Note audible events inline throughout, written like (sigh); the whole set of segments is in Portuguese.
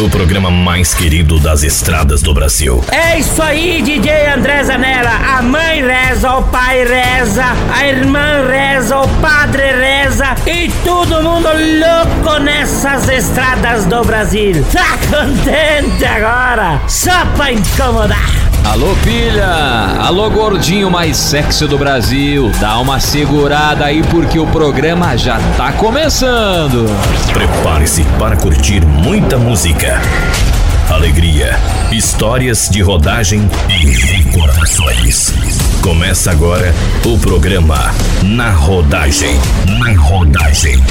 o programa mais querido das estradas do Brasil. É isso aí, DJ André Zanella. A mãe reza, o pai reza, a irmã reza, o padre reza e todo mundo louco nessas estradas do Brasil. Tá contente agora? Só pra incomodar. Alô, filha! Alô, gordinho mais sexy do Brasil! Dá uma segurada aí porque o programa já tá começando! Prepare-se para curtir muita música, alegria, histórias de rodagem e recordações. Começa agora o programa Na Rodagem. Na Rodagem.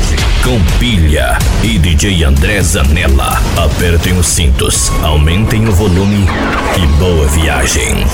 Com Pilha e DJ André Zanella. Apertem os cintos, aumentem o volume e boa viagem.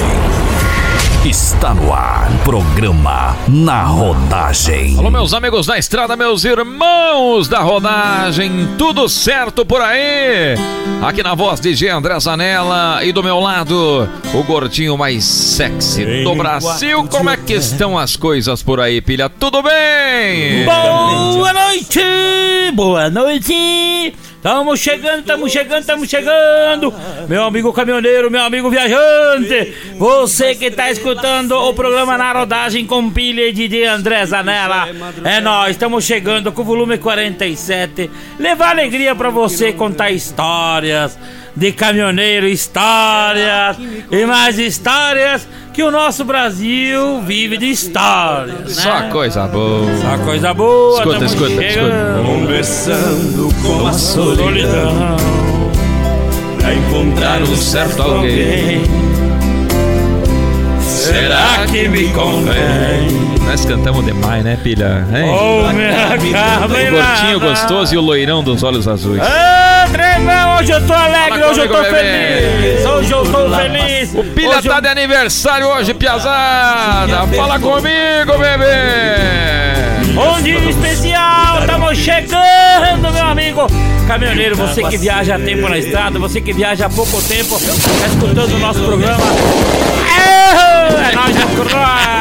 Está no ar, programa Na Rodagem. Alô, meus amigos da estrada, meus irmãos da rodagem, tudo certo por aí? Aqui na voz de G. André Zanella e do meu lado, o gordinho mais sexy do Brasil. Como é que estão as coisas por aí, pilha? Tudo bem? Boa noite! Boa noite! Tamo chegando, tamo chegando, tamo chegando! Meu amigo caminhoneiro, meu amigo viajante! Você que tá escutando o programa Na Rodagem com pilha de DJ André Zanella. É nós, estamos chegando com o volume 47. Levar alegria pra você contar histórias de caminhoneiro, histórias e mais histórias que o nosso Brasil vive de histórias. Né? Só coisa boa. Só coisa boa. Escuta, escuta, chegando. Conversando com a solidão Pra encontrar um certo alguém Será que me convém? Nós cantamos demais, né, pilha? Hein? Oh, minha calma, o gordinho gostoso e o loirão dos olhos azuis. Treinão, hoje eu tô alegre, hoje eu tô feliz. Hoje eu tô feliz. O pilha tá de aniversário hoje, piazada. Fala comigo, bebê. Um dia especial, estamos chegando, meu amigo. Caminhoneiro, você que viaja há tempo na estrada, você que viaja há pouco tempo, tá escutando o nosso programa. É, é nóis Croix.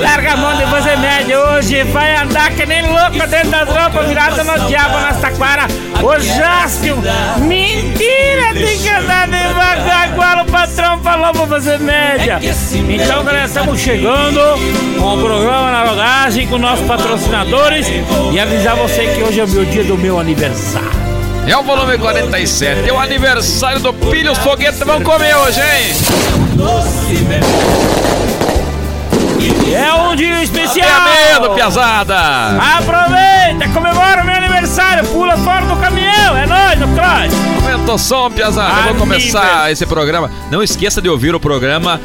Larga a mão de você média hoje, vai andar que nem louco dentro das roupas, virada no diabo na taquara. Ô Jáspio, mentira, tem que andar devagar, igual o patrão falou pra fazer média. Então, galera, estamos chegando com o programa na rodagem com nossos patrocinadores e avisar você que hoje é o meu dia do meu aniversário. É o volume 47. É o aniversário do Pilha. Os foguetes vão comer hoje, hein? É um dia especial! Tenha medo, piazada. Aproveita, comemora o meu aniversário, pula fora do caminhão, é nóis, no cross! Aumenta o som, piazada. Vamos começar esse programa. Não esqueça de ouvir o programa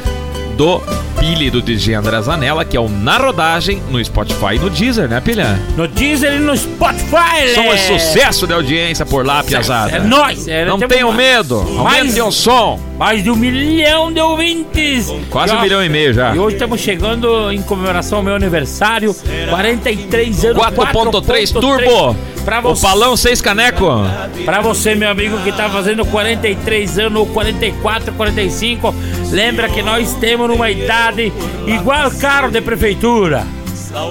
do Pilha do DJ André Zanella, que é o Na Rodagem, no Spotify e no Deezer, né, Pilha? No Deezer e no Spotify! São um é- sucesso de audiência por lá, piazada. É nóis! é, Não tenham mais- medo. Aumentem o som. Mais de um milhão de ouvintes! Quase um milhão e meio já. E hoje estamos chegando em comemoração ao meu aniversário, 43 anos. 4.3 turbo. Pra O você, balão 6 caneco. pra você, meu amigo, que tá fazendo 43 anos, ou 44, 45, lembra que nós temos uma idade igual carro de prefeitura.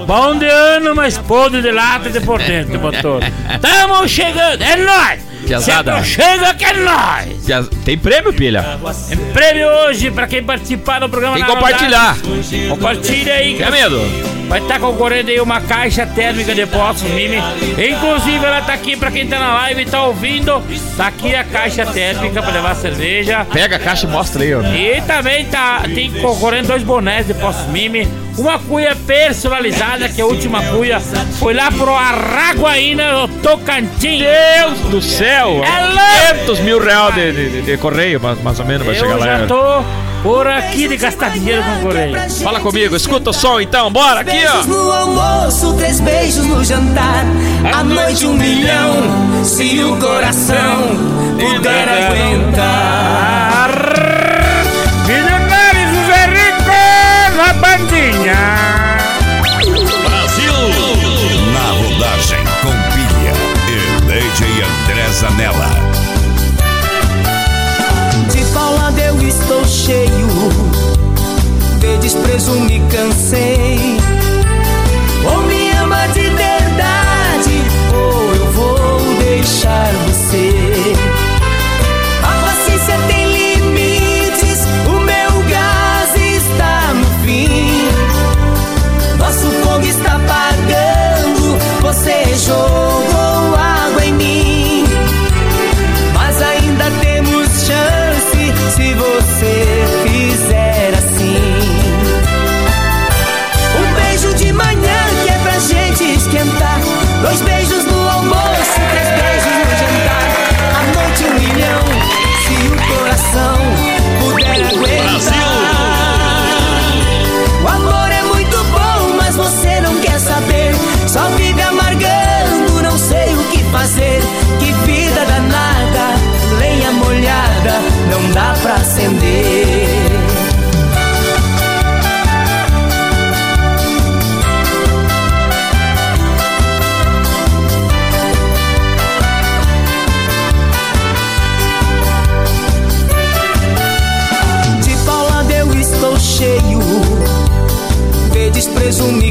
Bom de ano, mas podre de lata e de por dentro, motor. Tamo chegando, é nóis! Piazada. chega que é nóis! Piaz- Tem prêmio, Pilha? Tem prêmio hoje pra quem participar do programa Quem na compartilhar. Rodagem. Compartilha aí. Quer medo? Vai estar concorrendo aí uma caixa térmica de Poços Mimi. Inclusive, ela tá aqui pra quem tá na live e tá ouvindo. Tá aqui a caixa térmica pra levar cerveja. Pega a caixa e mostra aí, ó. E também tá, tem concorrendo dois bonés de Poços Mimi. Uma cuia personalizada, que é a última cuia foi lá pro Araguaína, no Tocantins. Deus do céu! É louco! 500 mil reais de, de- de correio, mais, mais ou menos, vai chegar Eu lá. já tô por aqui de gastar dinheiro com correio. Fala comigo, escuta o som então, bora aqui, ó. no almoço, três beijos no jantar. À noite um milhão, se o coração puder aguentar. bandinha. Brasil! Na rodagem com Pilha e DJ André Zanella. De Paula eu estou cheio? De desprezo me cansei. Ou me ama de verdade, ou eu vou deixar você. fez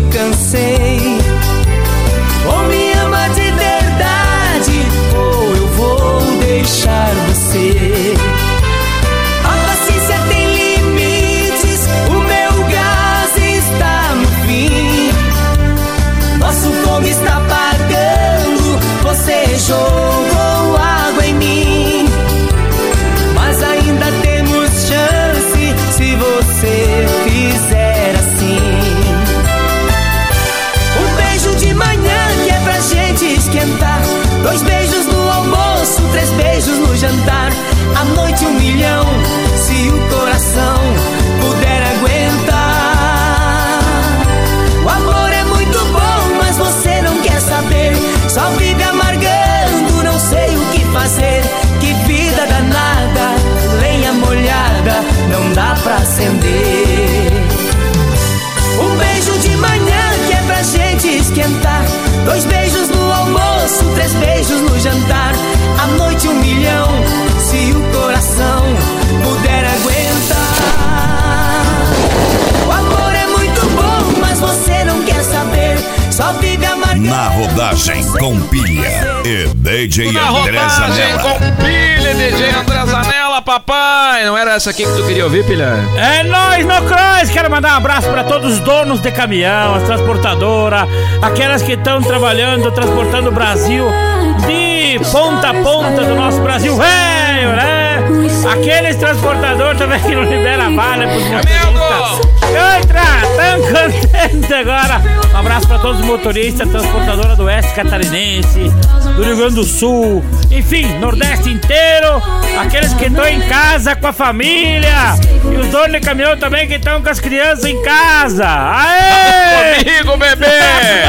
Na rodagem com pilha e DJ Na André rodagem Zanella. com pilha, DJ André Zanella, papai. Não era essa aqui que tu queria ouvir, pilha? É nóis, no Cross! Quero mandar um abraço para todos os donos de caminhão, as transportadoras, aquelas que estão trabalhando, transportando o Brasil de ponta a ponta do nosso Brasil velho, né? Aqueles transportadores também que não liberam bala pros motoristas. Outra, tão contente agora. Um abraço para todos os motoristas, transportadora do Oeste Catarinense, do Rio Grande do Sul, enfim, Nordeste inteiro. Aqueles que estão em casa com a família. E os donos de caminhão também que estão com as crianças em casa. Aê! Comigo, bebê!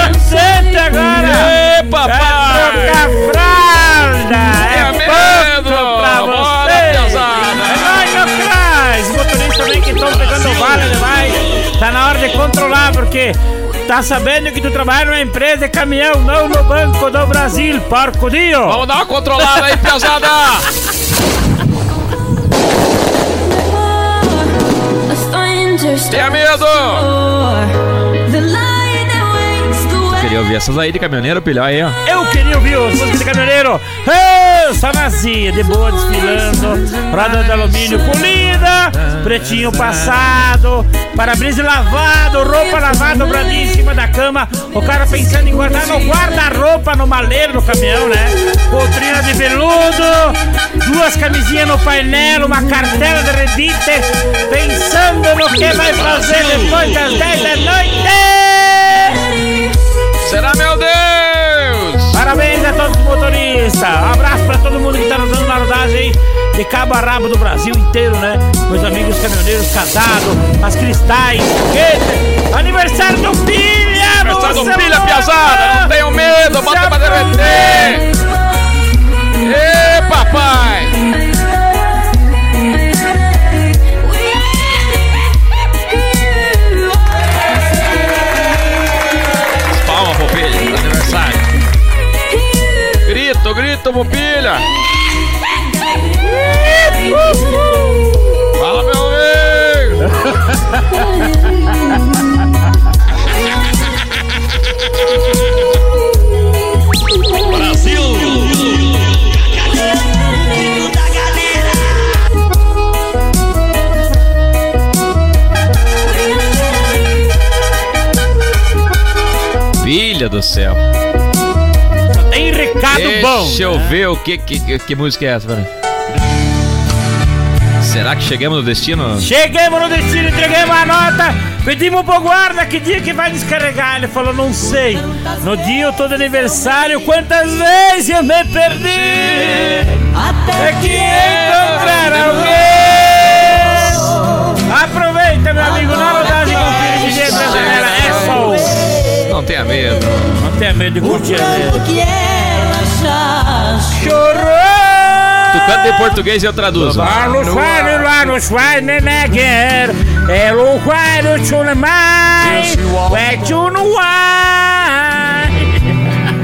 Contente agora! Ê, papai! É trocar fralda! Tenha É vale demais. Tá na hora de controlar, porque tá sabendo que tu trabalha numa empresa de caminhão, não no Banco do Brasil, porco dio! Vamos dar uma controlada aí, pesada! Tenha medo! Queria ouvir essas aí de caminhoneiro, pilha aí, ó. Eu queria ouvir as músicas de caminhoneiro. Só vazia, de boa desfilando. Roda de alumínio polida, pretinho passado, para-brisa lavado, roupa lavada dobradinha em cima da cama. O cara pensando em guardar no guarda-roupa no maleiro do caminhão, né? Poltrina de veludo, duas camisinhas no painel, uma cartela de redite, pensando no que vai fazer depois das 10 da noite. Será, meu Deus? Parabéns a todos os motoristas. Um abraço pra todo mundo que tá rodando na rodagem de cabo a rabo do Brasil inteiro, né? Meus amigos caminhoneiros casados, as cristais, foguete, aniversário do Pilha! Aniversário do Pilha, louca! piazada, não tenham medo, bota pra derreter! Ê, papai! Grito, grito, Popilha! Fala, meu amigo! Filha do céu. Recado bom. Deixa eu ver o que, que, que, música é essa, peraí. Será que chegamos no destino? Chegamos no destino, entregamos a nota, pedimos pro guarda que dia que vai descarregar. Ele falou, não sei. No dia eu tô de aniversário, quantas vezes eu me perdi? É que encontrar alguém. Aproveita, meu amigo, na rodagem com o filho de galera. É só. Não tenha medo. Não tenha medo de curtir Chorou! Tu canta em português e eu traduzo. Lá no faro, lá no faro, neneguer. É o tchuna mais. É wine.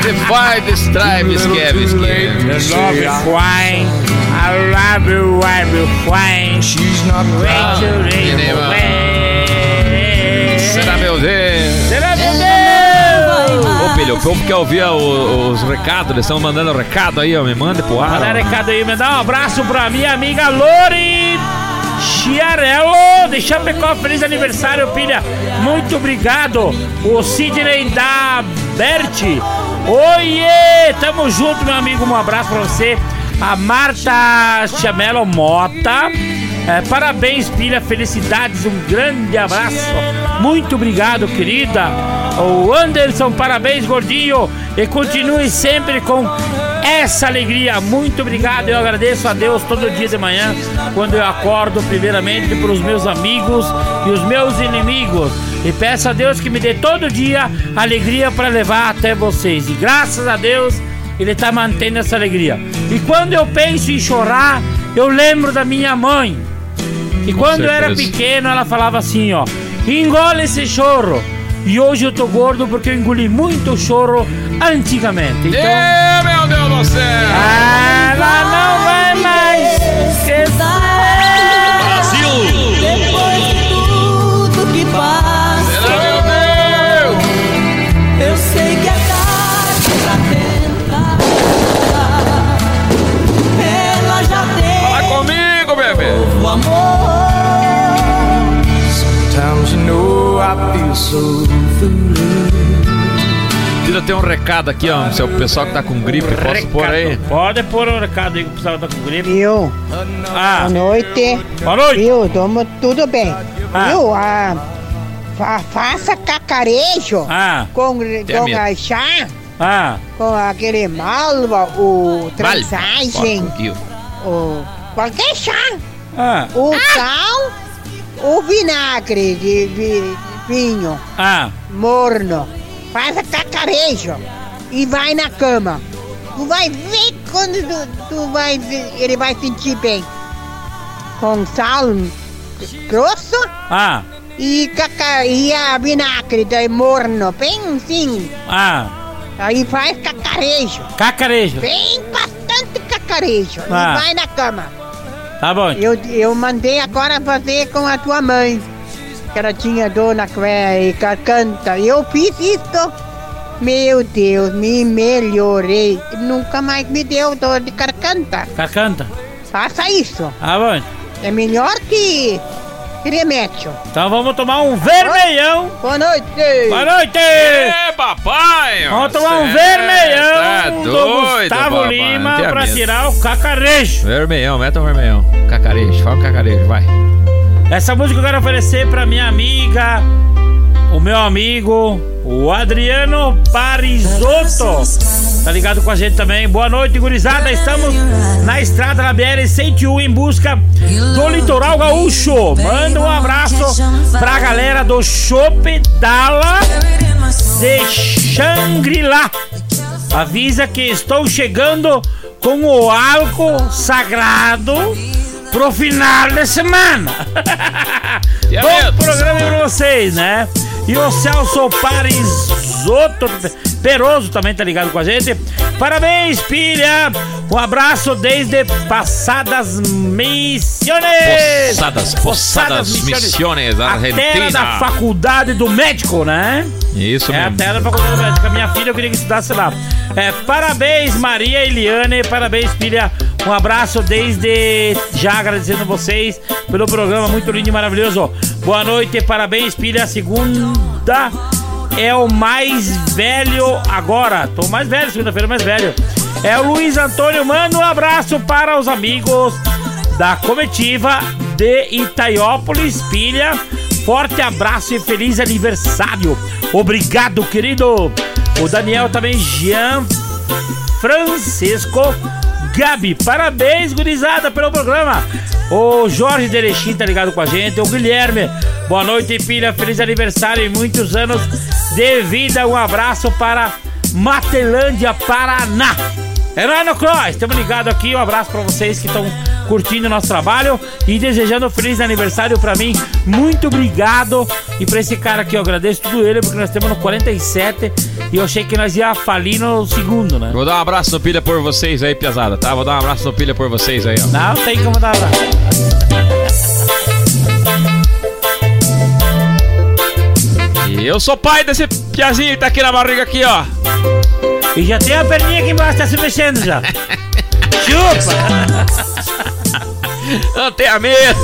The five stripes, Kevin The love is wine. I love you, I will wine. She's not till they Será, meu Deus? Pilha. O povo quer ouvir os, os recados, eles estão mandando recado aí, ó. Me manda pro ar. Manda recado aí, me dá um abraço pra minha amiga Lori Chiarello de Chapecó. Feliz aniversário, pilha. Muito obrigado. O Sidney da Berti. Oiê! Tamo junto, meu amigo. Um abraço pra você. A Marta Chamelo Mota. É, parabéns, filha. Felicidades. Um grande abraço. Muito obrigado, querida. O Anderson, parabéns, gordinho. E continue sempre com essa alegria. Muito obrigado. Eu agradeço a Deus todo dia de manhã, quando eu acordo, primeiramente, para os meus amigos e os meus inimigos. E peço a Deus que me dê todo dia alegria para levar até vocês. E graças a Deus, Ele está mantendo essa alegria. E quando eu penso em chorar, eu lembro da minha mãe. E quando eu era pequeno, ela falava assim: ó, engole esse choro. E hoje eu tô gordo porque eu engoli muito choro antigamente. Então, meu Deus do céu! Ela não vai mais esquecer. Brasil! Depois de tudo que passa, Será, meu Deus? eu sei que é tarde pra tentar. Ela já tem Vai comigo, bebê! o amor. Sometimes you know I feel so tem um recado aqui, ó. Se é o pessoal que tá com gripe, posso pôr aí? Pode pôr um recado aí que o pessoal tá com gripe. Viu? Ah, Boa noite. boa noite. Viu? Tamo tudo bem. Ah. Viu? Ah, fa- faça cacarejo Ah, com, com a chá, ah, com aquele malva, o transagem, o qualquer chá. ah, O sal, o vinagre de vi- vinho ah. morno. Faça cacarejo e vai na cama. Tu vai ver quando tu, tu vai ele vai sentir bem. Com sal grosso Ah, e, caca, e a vinagre de morno, bem assim. ah, Aí faz cacarejo. cacarejo. Bem bastante cacarejo. Ah. E vai na cama. Tá bom. Eu, eu mandei agora fazer com a tua mãe. Que ela tinha dor na cueca e garganta. Eu fiz isso. Meu Deus, me melhorei. Nunca mais me deu dor de garganta. Cacanta. Faça isso. Bom. É melhor que remédio. Então vamos tomar um vermelhão. Boa noite. Boa noite. Ê, papai! Vamos tomar um vermelhão Tá do doido, Gustavo papai, Lima pra medo. tirar o cacarejo. Vermelhão, meta um vermelhão. Cacarejo, fala um cacarejo, vai. Essa música eu quero oferecer pra minha amiga, o meu amigo, o Adriano Parisotto. Tá ligado com a gente também. Boa noite, gurizada. Estamos na estrada da BR-101 em busca do litoral gaúcho. Manda um abraço pra galera do Chopp Dala de Shangri-La. Avisa que estou chegando com o álcool sagrado pro final de semana. (laughs) Bom programa pra vocês, né? E o Celso Parisotto Peroso também tá ligado com a gente. Parabéns, filha! Um abraço desde Passadas Missiones! Possadas, Possadas Missiones, A terra da Argentina. faculdade do médico, né? Isso É a mesmo. terra da faculdade médica. Minha filha, eu queria que estudasse lá. É, parabéns, Maria Eliane. Parabéns, filha. Um abraço desde já agradecendo vocês pelo programa muito lindo e maravilhoso. Boa noite, parabéns, filha. Segunda é o mais velho agora. Tô mais velho, segunda-feira mais velho. É o Luiz Antônio. Manda um abraço para os amigos da comitiva de Itaiópolis, filha. Forte abraço e feliz aniversário. Obrigado, querido. O Daniel também, Jean Francisco Gabi. Parabéns, gurizada, pelo programa. O Jorge Derechim tá ligado com a gente. O Guilherme. Boa noite, filha. Feliz aniversário e muitos anos de vida. Um abraço para Matelândia, Paraná. É nóis, no Cross. Estamos ligados aqui. Um abraço para vocês que estão curtindo o nosso trabalho e desejando um feliz aniversário para mim. Muito obrigado. E para esse cara aqui, eu agradeço tudo ele, porque nós estamos no 47 e eu achei que nós ia falir no segundo, né? Vou dar um abraço no pilha por vocês aí, piazada, tá? Vou dar um abraço no pilha por vocês aí, ó. Não tem como dar abraço. Eu sou pai desse piazinho que tá aqui na barriga aqui, ó. E já tem a perninha aqui embaixo, tá se mexendo já. (laughs) Chupa! Não tenha medo.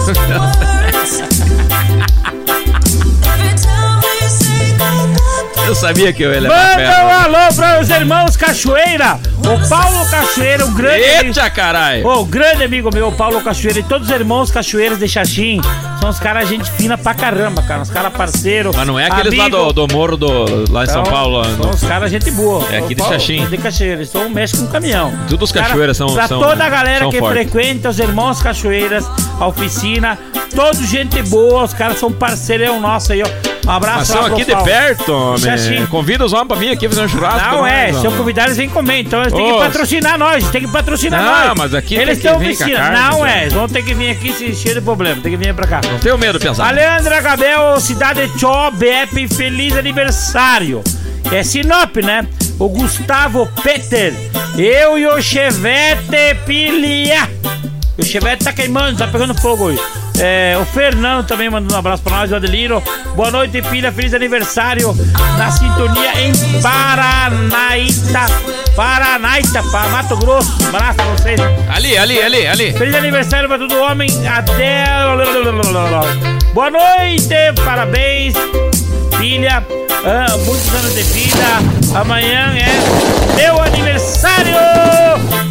Eu sabia que eu ia levar Manda um alô para os irmãos Cachoeira. O Paulo Cachoeira, um grande amigo. Eita, caralho. Ô, grande amigo meu, o Paulo Cachoeira e todos os irmãos Cachoeiras de Xaxim. São os caras gente fina pra caramba, cara. Os caras parceiros. Mas não é aqueles lá amigo. do, do morro do, lá em São Então, Paulo. lá São os caras gente boa. É aqui de Xaxim. De Cachoeira. Eles são mexe com caminhão. Todos os cachoeiras são- Pra são- toda a galera são que fortes. frequenta os irmãos Cachoeiras, a oficina. Todos gente boa. Os caras são parceirão nosso aí, ó. Um abraço Mas são aqui de perto, homem. Xaxim. Convida os homens pra vir aqui fazer um churrasco. Não pra é, nós, se eu convidar eles vêm comer, então eles têm que patrocinar nós, tem que patrocinar Não, nós. mas aqui eles tem que vir carne, Não é, eles vão ter que vir aqui se encher de problema, tem que vir pra cá. Não tenho medo, pesado. Aleandra Gabel, Cidade Tchó, BF, feliz aniversário. É Sinop, né? O Gustavo Peter, eu e o Chevette Pilia. O Chevette tá queimando, tá pegando fogo hoje. É, o Fernando também mandando um abraço pra nós, o Adelino. Boa noite, filha, feliz aniversário. Na sintonia em Paranaíta. Paranaíta, para Mato Grosso. Um abraço pra vocês. Ali, ali, ali, ali. Feliz aniversário pra todo homem. Até. Boa noite, parabéns, filha. Ah, muitos anos de vida. Amanhã é meu aniversário.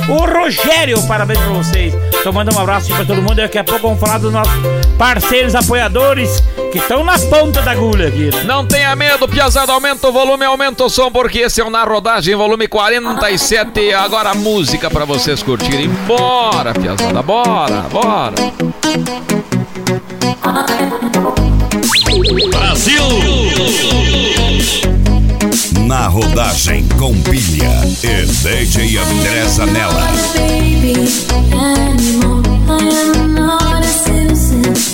O Rogério, parabéns pra vocês. Então manda um abraço aí pra todo mundo. Daqui a pouco vamos falar dos nossos parceiros apoiadores que estão na ponta da agulha aqui. né? Não tenha medo, Piazada, aumenta o volume, aumenta o som, porque esse é o Na Rodagem, volume 47. Agora a música pra vocês curtirem. Bora, Piazada, bora, bora. Na rodagem com pilha e DJ André Zanella. baby anymore. I am not a citizen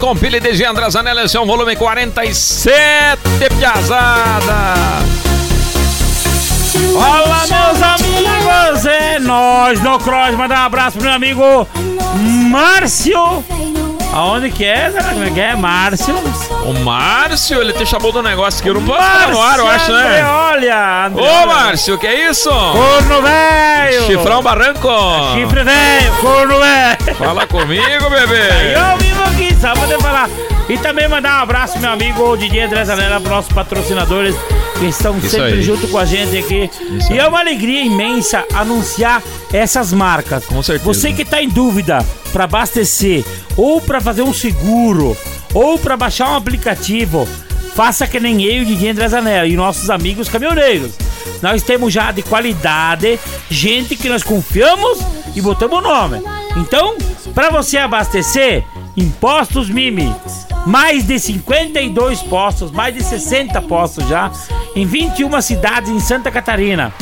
Com pilha de Gendra Zanella, esse é o volume 47, Piazada. Olá, meus amigos! É Cross, no Cross, mandar um abraço pro meu amigo Márcio. Aonde que é? Será que é? Márcio. O Márcio, ele te chamou do negócio que eu não posso falar no ar, eu acho, André, né? Olha, André, Ô. Márcio, que é isso? Corno velho. Chifrão Barranco. Chifre velho, corno velho. Fala comigo, bebê. eu vivo aqui, só poder falar. E também mandar um abraço, meu amigo Didier André Zanella, para nossos patrocinadores que estão Isso sempre aí. junto com a gente aqui. Isso e é uma alegria imensa anunciar essas marcas. Com certeza. Você que tá em dúvida para abastecer, ou para fazer um seguro, ou para baixar um aplicativo, faça que nem eu e Didier André Zanella e nossos amigos caminhoneiros. Nós temos já de qualidade, gente que nós confiamos e botamos o nome. Então, para você abastecer, Impostos Mimi. Mais de 52 postos, mais de 60 postos já, em 21 cidades em Santa Catarina.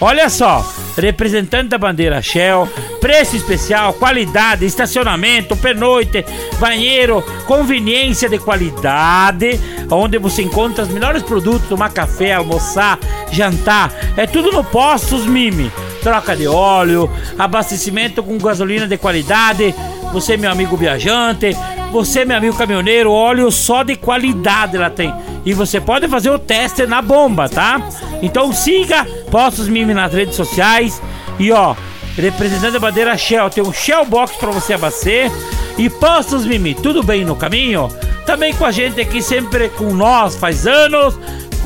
Olha só, representante da bandeira Shell, preço especial, qualidade, estacionamento, pernoite, banheiro, conveniência de qualidade, onde você encontra os melhores produtos, tomar café, almoçar, jantar, é tudo no Postos Mimi. Troca de óleo, abastecimento com gasolina de qualidade, você meu amigo viajante, você meu amigo caminhoneiro, óleo só de qualidade ela tem. E você pode fazer o teste na bomba, tá? Então siga Postos Mimi nas redes sociais e ó, representante da bandeira Shell, tem um Shell Box para você abastecer e Postos Mimi, tudo bem no caminho? Também com a gente aqui sempre com nós faz anos,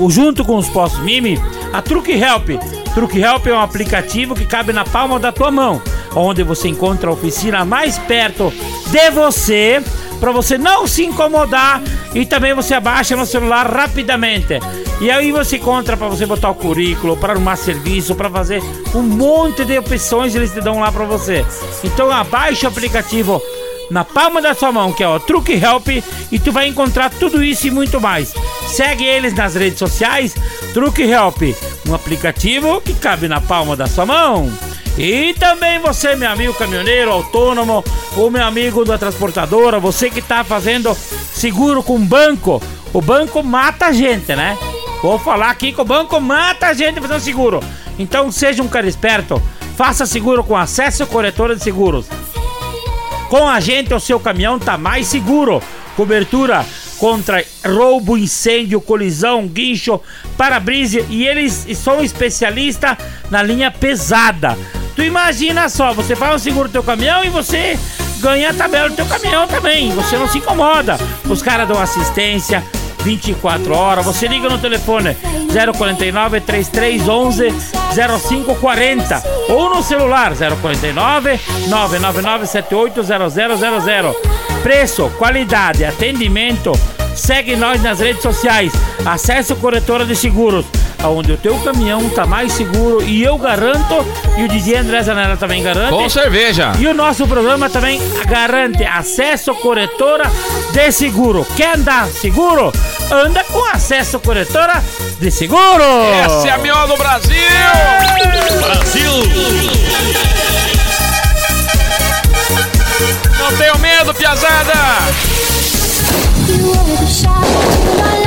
junto com os postos Mimi, a Truque Help. Truque Help é um aplicativo que cabe na palma da tua mão, onde você encontra a oficina mais perto de você, para você não se incomodar e também você abaixa no celular rapidamente. E aí você encontra para você botar o currículo, para arrumar serviço, para fazer um monte de opções eles te dão lá para você. Então abaixa o aplicativo na palma da sua mão, que é o Truque Help, e tu vai encontrar tudo isso e muito mais. Segue eles nas redes sociais, Truque Help, um aplicativo que cabe na palma da sua mão. E também você, meu amigo caminhoneiro, autônomo, ou meu amigo da transportadora, você que está fazendo seguro com banco, o banco mata a gente, né? Vou falar aqui que o banco mata a gente fazendo seguro. Então seja um cara esperto, faça seguro com acesso corretora de seguros. Com a gente, o seu caminhão tá mais seguro. Cobertura contra roubo, incêndio, colisão, guincho, para-brisa e eles são especialistas na linha pesada. Tu imagina só, você faz o seguro do teu caminhão e você ganha a tabela do teu caminhão também. Você não se incomoda. Os caras dão assistência 24 horas. Você liga no telefone 049 3311 0540 ou no celular 049 999 780000. Preço, qualidade, atendimento. Segue nós nas redes sociais. Acesse o Corretora de Seguros, onde o teu caminhão tá mais seguro e eu garanto e o DJ André Zanella também garante. Com cerveja. E o nosso programa também garante acesso corretora de seguro. Quer andar seguro? Anda com acesso corretora de seguro. Essa é a melhor do Brasil. Brasil. Não tenho medo, piazada. You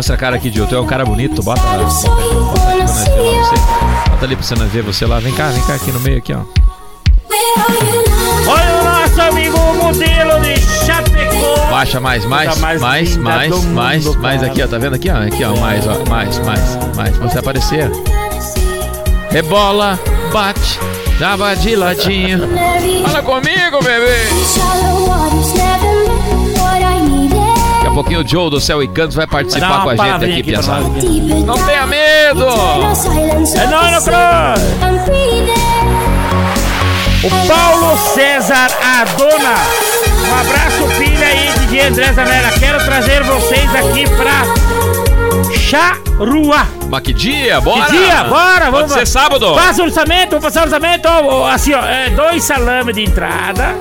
Mostra a cara aqui, Gil. Tu é um cara bonito. Bota, bota, ali pra lá você. Bota ali pra você nós ver você lá. Vem cá, vem cá aqui no meio aqui, ó. Olha o nosso amigo modelo de Chapecó. Baixa mais, mais, Coisa mais mais, mais, do mundo, mais, mais aqui, ó. Tá vendo aqui, ó? Aqui, ó. Mais, ó. Mais, mais, mais. Pra você aparecer. Rebola, bate, dava de ladinho. Fala comigo, bebê. Daqui a pouquinho o Joe do Céu e Cantos vai participar com a gente aqui, piazada. Não tenha medo! É. I'm breathing. O Paulo César Adona. Um abraço, filha aí, DJ André Zanella. Quero trazer vocês aqui pra Charua. Mas que dia? Bora! Que dia? Bora, vamos. Pode ser sábado. Passa o orçamento, vamos passar o orçamento. Assim, ó, é, dois salames de entrada.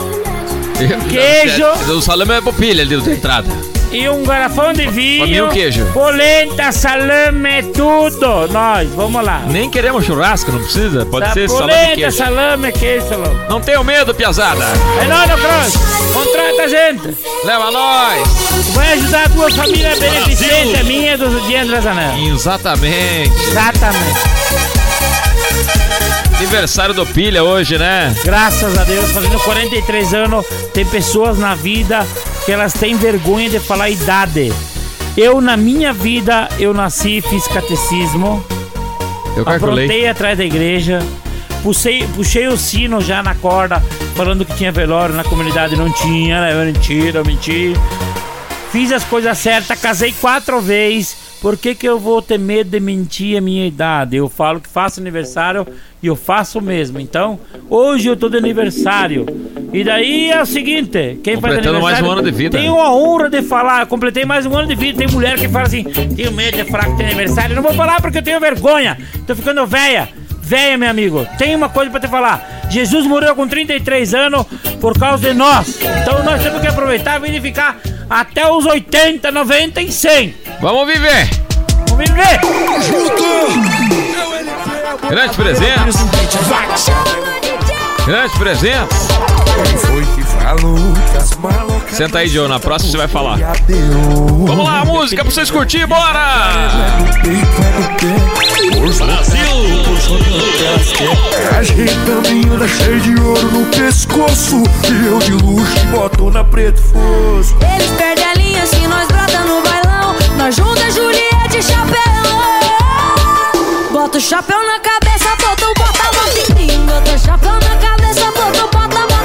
queijo. O salame é pro pilha ali da entrada. E um garrafão de vinho. Mim, o queijo. Polenta, salame, tudo. Nós, vamos lá. Nem queremos churrasco, não precisa? Pode Tá, ser salame polenta, queijo. salame, queijo, salame. Não tenho medo, piazada. É nóis, Cross. Contrata a gente. Leva nós. Vai ajudar a tua família beneficente, a minha do de André Zanella. Exatamente. Exatamente. Aniversário do Pilha hoje, né? Graças a Deus, fazendo 43 anos, tem pessoas na vida que elas têm vergonha de falar a idade. Eu, na minha vida, eu nasci, fiz catecismo, Eu calculei. aprontei atrás da igreja, puxei, puxei o sino já na corda, falando que tinha velório na comunidade, não tinha, né? Mentira, mentira. Fiz as coisas certas, casei quatro vezes. Por que, que eu vou ter medo de mentir a minha idade? Eu falo que faço aniversário e eu faço mesmo. Então, hoje eu tô de aniversário. E daí é o seguinte: quem faz Completando mais aniversário. um ano de vida. Tenho a honra de falar, completei mais um ano de vida. Tem mulher que fala assim: tenho medo de falar que tem aniversário. Não vou falar porque eu tenho vergonha. Tô ficando velha. Velha, meu amigo, tem uma coisa pra te falar. Jesus morreu com 33 anos por causa de nós. Então nós temos que aproveitar e ficar até os 80, 90 e 100. Vamos viver. Vamos viver! Grande presente. Grande presente. Senta aí, Joe. Na próxima você vai falar. Vamos lá, música pra vocês curtir, bora! Ajeitando anda cheio de ouro no pescoço E eu de luxo boto na preto fosco Eles perdem a linha se nós brota no bailão. Nós junta Juliette e chapéu. Bota o chapéu na cabeça, bota o bota, bota o chapéu na cabeça, bota o bota,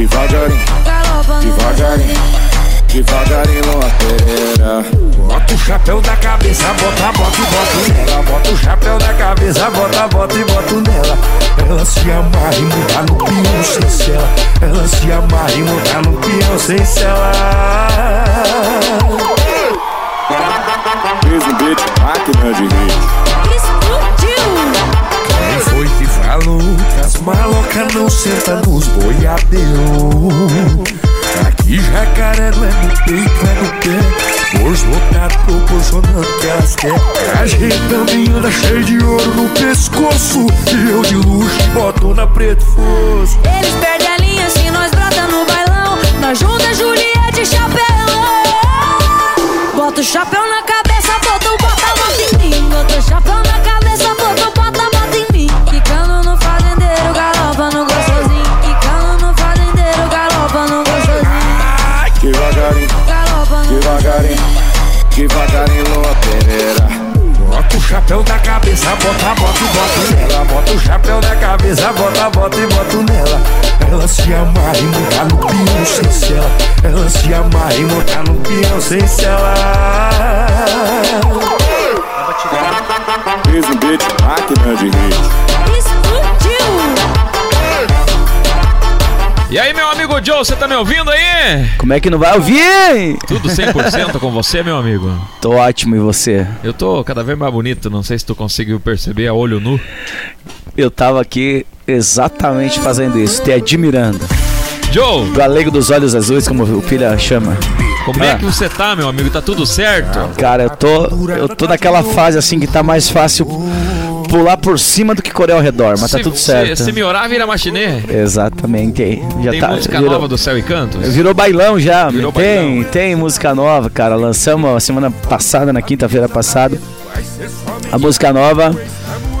Devagarinho, devagarinho. Devagarinho, lateira Bota o chapéu da cabeça, bota, bota e bota nela. Bota o chapéu da cabeça, bota, bota e bota nela. Ela se amarra e muda no peão sem cela. Ela se amarra e muda no peão sem cela. Fez um beat, máquina de! Quem as malocas não sentam nos boiadeiros? Aqui jacaré não é no peito, é no pé Bolso lotado proporcionando que elas querem Ajeitando e anda cheio de ouro no pescoço E eu de luxo boto na preto fosco Eles perdem a linha se nós brota no bailão. Nós junta Juliette e chapéu. Bota o chapéu na cabeça, bota o bota, bota em mim. Bota o chapéu na cabeça, bota o bota, devagarinho Devagarinho, lateira Bota o chapéu da cabeça, bota, bota e bota nela. Bota o chapéu da cabeça, bota, bota e bota nela. Ela se amarra e monta no peão sem cela. Ela se amarra e monta no peão sem cela. Fez um beat, máquina de hit E aí, meu amigo Joe, você tá me ouvindo aí? Como é que não vai ouvir? Tudo 100% com você, meu amigo? Tô ótimo, e você? Eu tô cada vez mais bonito, não sei se tu conseguiu perceber a olho nu. Eu tava aqui exatamente fazendo isso, te admirando. Joe, Galego dos olhos azuis, como o Pilha chama. como é Ah. que você tá, meu amigo? Tá tudo certo? Cara, eu tô, eu tô naquela fase assim que tá mais fácil pular por cima do que correr ao redor, mas tá Se- tudo se- certo. Se, me orar, vira machinê. Exatamente. Já Tem tá, música virou, nova do Céu e Cantos? Virou bailão já, Virou tem, bailão. tem música nova, cara. Lançamos a semana passada, na quinta-feira passada. A música nova.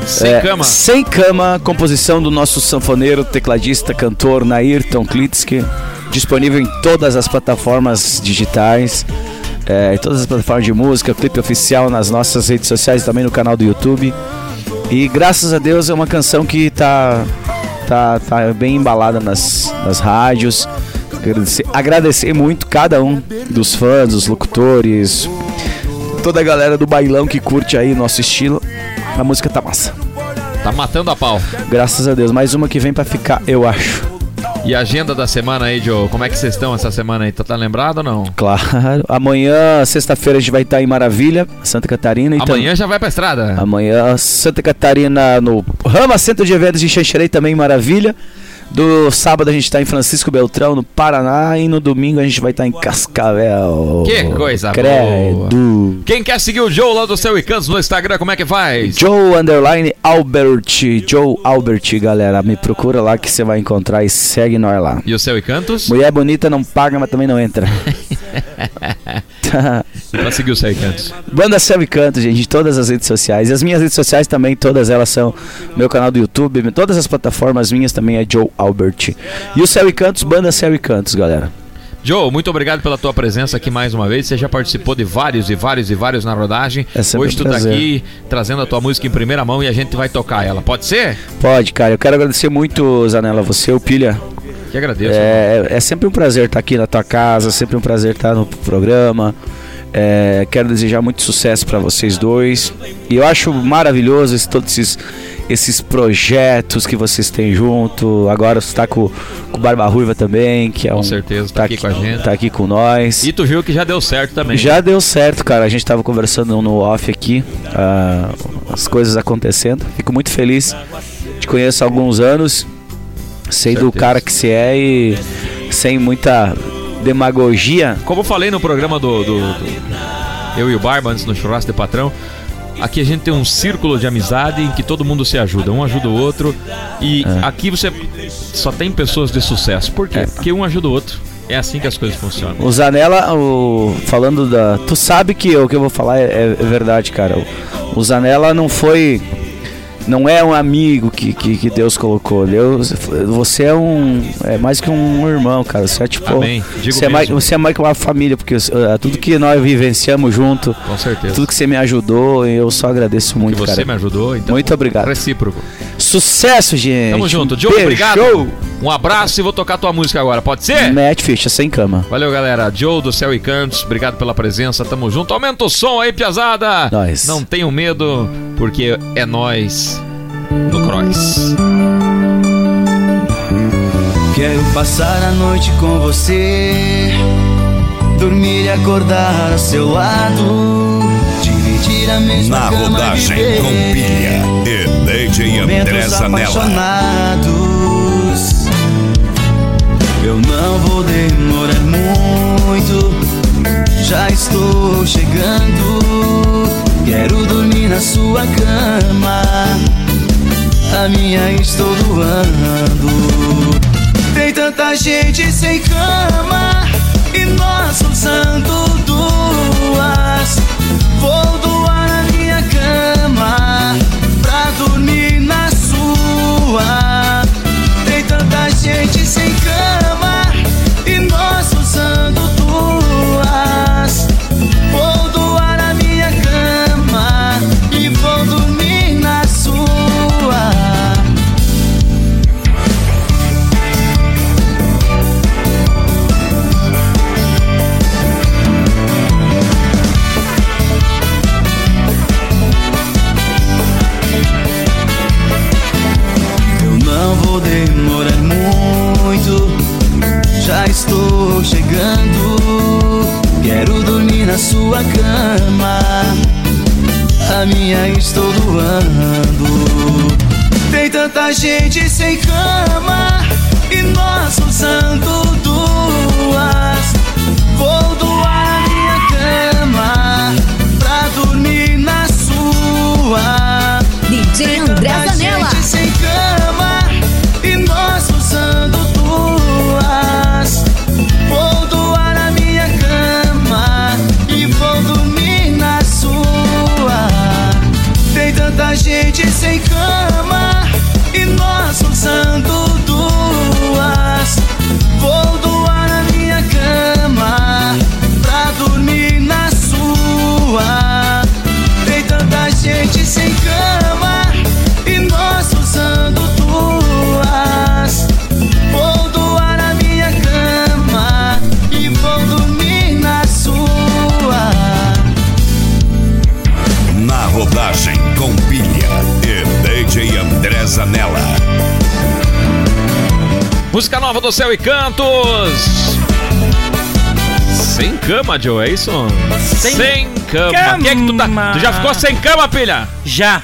Sem é, cama. Sem cama, composição do nosso sanfoneiro, tecladista, cantor Nairton Klitsky. Disponível em todas as plataformas digitais, é, em todas as plataformas de música, clipe oficial nas nossas redes sociais, também no canal do YouTube. E graças a Deus é uma canção que tá, tá, tá bem embalada nas, nas rádios. Agradecer, agradecer muito cada um dos fãs, dos locutores, toda a galera do bailão que curte aí nosso estilo. A música tá massa. Tá matando a pau. Graças a Deus. Mais uma que vem pra ficar, eu acho. E a agenda da semana aí, Joe? Como é que vocês estão essa semana aí? Tá, tá lembrado ou não? Claro. Amanhã, sexta-feira, a gente vai estar em Maravilha, Santa Catarina. Então, Amanhã já vai pra estrada. Amanhã, Santa Catarina, no Rama Centro de Eventos de Xanxerei, também em Maravilha. Do sábado a gente tá em Francisco Beltrão, no Paraná. E no domingo a gente vai estar em Cascavel. Que coisa Credo. Quem quer seguir o Joe lá do Céu e Cantos no Instagram, como é que faz? Joe Underline Albert. Joe Albert, galera. Me procura lá que você vai encontrar e segue nós lá. E o Céu e Cantos? Mulher bonita não paga, mas também não entra. (laughs) Pra seguir o Céu e Cantos. Banda Céu e Canto, gente, em todas as redes sociais. E as minhas redes sociais também, todas elas são meu canal do YouTube, todas as plataformas minhas também é Joe Albert. E o Céu e Cantos, Banda Céu e Cantos, galera. Joe, muito obrigado pela tua presença aqui mais uma vez. Você já participou de vários e vários e vários na rodagem. É Hoje um tu tá prazer. aqui trazendo a tua música em primeira mão e a gente vai tocar ela. Pode ser? Pode, cara. Eu quero agradecer muito, Zanella, você, o Pilha. Que agradeço. É, é sempre um prazer estar aqui na tua casa, sempre um prazer estar no programa. É, quero desejar muito sucesso para vocês dois. E eu acho maravilhoso esse- todos esses, esses projetos que vocês têm junto. Agora você está com, com o Barba Ruiva também, que é Com um. certeza, tá aqui com a gente. Tá aqui com nós. E tu viu que já deu certo também. Já deu certo, cara. A gente tava conversando no off aqui, ah, as coisas acontecendo. Fico muito feliz. Te conheço há alguns anos. Sei do Certeza. cara que você é e sem muita demagogia. Como eu falei no programa do, do- do- Eu e o Barba, antes no churrasco de patrão, aqui a gente tem um círculo de amizade em que todo mundo se ajuda, um ajuda o outro. E É. aqui você só tem pessoas de sucesso. Por quê? Porque um ajuda o outro. É assim que as coisas funcionam. O Zanella, o, falando da. Tu sabe que o que eu vou falar é, é verdade, cara. O, o Zanella não foi. Não é um amigo que, que, que Deus colocou. Deus, você é um. É mais que um irmão, cara. Você é tipo. Amém. Digo você, é mais, você é mais que uma família, porque uh, tudo que nós vivenciamos junto, Com certeza. tudo que você me ajudou, eu só agradeço que muito, você cara. me ajudou, então. Muito obrigado. Recíproco. Sucesso, gente. Tamo junto. Diogo, beijo. obrigado. Um abraço e vou tocar tua música agora. Pode ser? Mete ficha, sem cama. Valeu, galera. Joe do Céu e Cantos, obrigado pela presença. Tamo junto. Aumenta o som aí, piazada. Nós. Não tenham medo, porque é nós no Cross. Quero passar a noite com você, dormir e acordar ao seu lado, dividir a mesma Na rodagem com pilha e DJ André Zanella. Eu não vou demorar muito, já estou chegando. Quero dormir na sua cama, a minha estou doando. Tem tanta gente sem cama e nós usando duas. Vou e Cantos. Sem cama, Joe, é isso? Sem, cama. cama. Que é que tu, tá, tu já ficou sem cama, pilha? Já.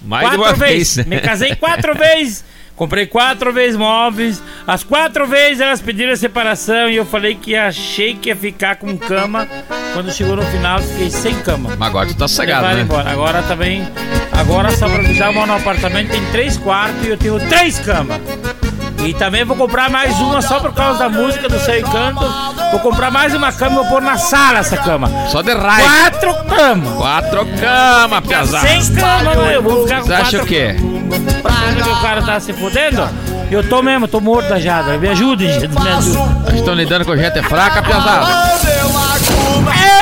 Mais quatro uma vezes. vez, né? Me casei quatro (laughs) vezes. Comprei quatro vezes móveis. As quatro vezes elas pediram a separação e eu falei que achei que ia ficar com cama. Quando chegou no final, fiquei sem cama. Mas agora tu tá Levaram né? embora. Agora também. Agora só pra avisar, eu moro no apartamento tem três quartos e eu tenho três camas. E também vou comprar mais uma só por causa da música do Seu Encanto. Vou comprar mais uma cama e vou pôr na sala essa cama. Só de raiva. Quatro camas. Quatro camas, pesado. Sem cama, né? Eu vou ficar com Você acha quatro o quê? Achando que o cara tá se fudendo? Eu tô mesmo, tô morto da jada. Me ajudem, gente, me ajudem. Estão lidando com gente fraca, pesado.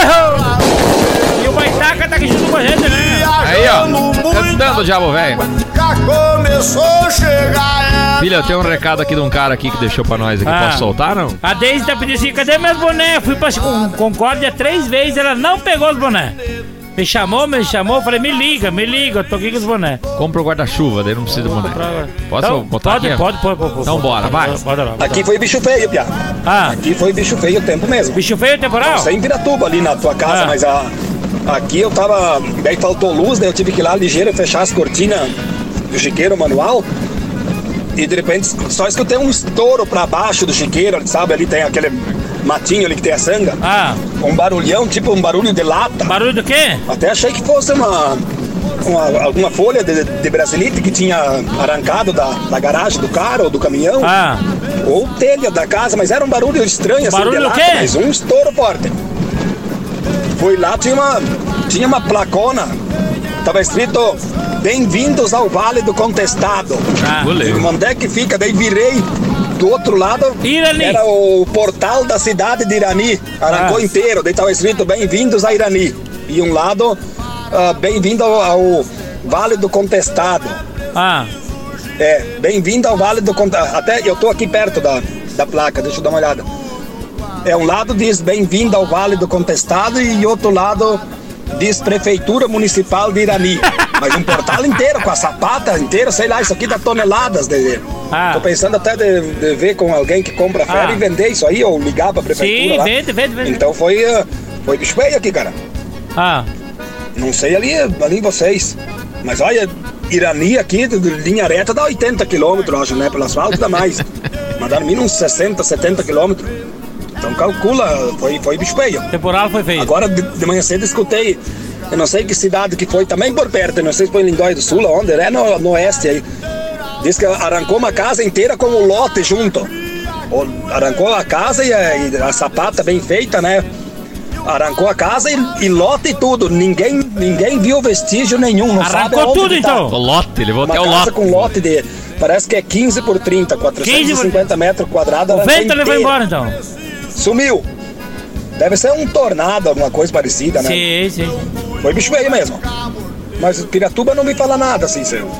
Erro! E o Baitaca tá aqui junto com a gente, né? Aí, ó. Cantando o diabo, velho. Já começou a chegar Filha, eu tenho um recado aqui de um cara aqui que deixou pra nós aqui. Ah. Posso soltar, não? A Deise tá pedindo assim, cadê meus bonés? Fui pra Con- Concórdia três vezes, ela não pegou os bonés. Me chamou, me chamou, falei, me liga, me liga, eu tô aqui com os bonés. Compra o guarda-chuva, daí não precisa de boné. Posso Então, botar pode, aqui? pode, pode, pode, pode. Então bora, vai. Pode, pode lá. Aqui foi bicho feio, Pia. Ah, Aqui foi bicho feio o tempo mesmo. bicho feio temporal? Sem Piratuba ali na tua casa, Ah. mas a, aqui eu tava. Daí faltou luz, daí eu tive que ir lá ligeiro fechar as cortinas do chiqueiro manual. E de repente só escutei um estouro pra baixo do chiqueiro, sabe? Ali tem aquele matinho ali que tem a sanga. Ah, Um barulhão, tipo um barulho de lata. barulho do quê? Até achei que fosse uma. uma- alguma folha de, de brasilite que tinha arrancado da, da garagem do carro ou do caminhão. Ah, Ou telha da casa, mas era um barulho estranho assim. Barulho de lata? Mas um estouro forte. Fui lá, tinha uma, tinha uma placona. Tava escrito Bem-vindos ao Vale do Contestado. ah. Goleiro. Onde é que fica? Daí virei do outro lado. Irani. Era o portal da cidade de Irani. Arrancou Ah. inteiro. Daí tava escrito Bem-vindos a Irani. E um lado, ah, Bem-vindo ao, ao Vale do Contestado. Ah, É, bem-vindo ao Vale do Contestado. Até eu tô aqui perto da, da placa, deixa eu dar uma olhada. É um lado diz Bem-vindo ao Vale do Contestado e outro lado diz Prefeitura Municipal de Irani. (laughs) Mas um portal inteiro, com a sapata inteira, sei lá, isso aqui dá toneladas de. Ah. Tô pensando até de, de ver com alguém que compra fera Ah. e vender isso aí, ou ligar pra prefeitura. sim, lá. vende, vende, vende. Então foi, ah, foi bicho feio aqui, cara. Ah, Não sei ali, ali vocês. Mas olha, Irani aqui, de- linha reta, dá 80 quilômetros, acho, né? Pelo asfalto dá mais. (laughs) Mas dá mínimo uns 60, 70 quilômetros. Então calcula, foi, foi bicho feio. temporal foi feito. Agora de, de manhã cedo escutei, eu não sei que cidade que foi, também por perto, não sei se foi em Lindóia do Sul, onde, é no, no oeste aí. Diz que arrancou uma casa inteira com o lote junto. O- Arrancou a casa e a, e a sapata bem feita, né? Arrancou a casa e, e lote e tudo. Ninguém, ninguém viu vestígio nenhum. Não Arrancou tudo tá. então. O lote, levou Uma até o casa lote. com lote de. Parece que é 15 por 30, 450 metros quadrados. O vento levou embora então. Sumiu. Deve ser um tornado, alguma coisa parecida, né? Sim, sim. Foi bicho feio mesmo. Mas Piratuba não me fala nada assim, seu.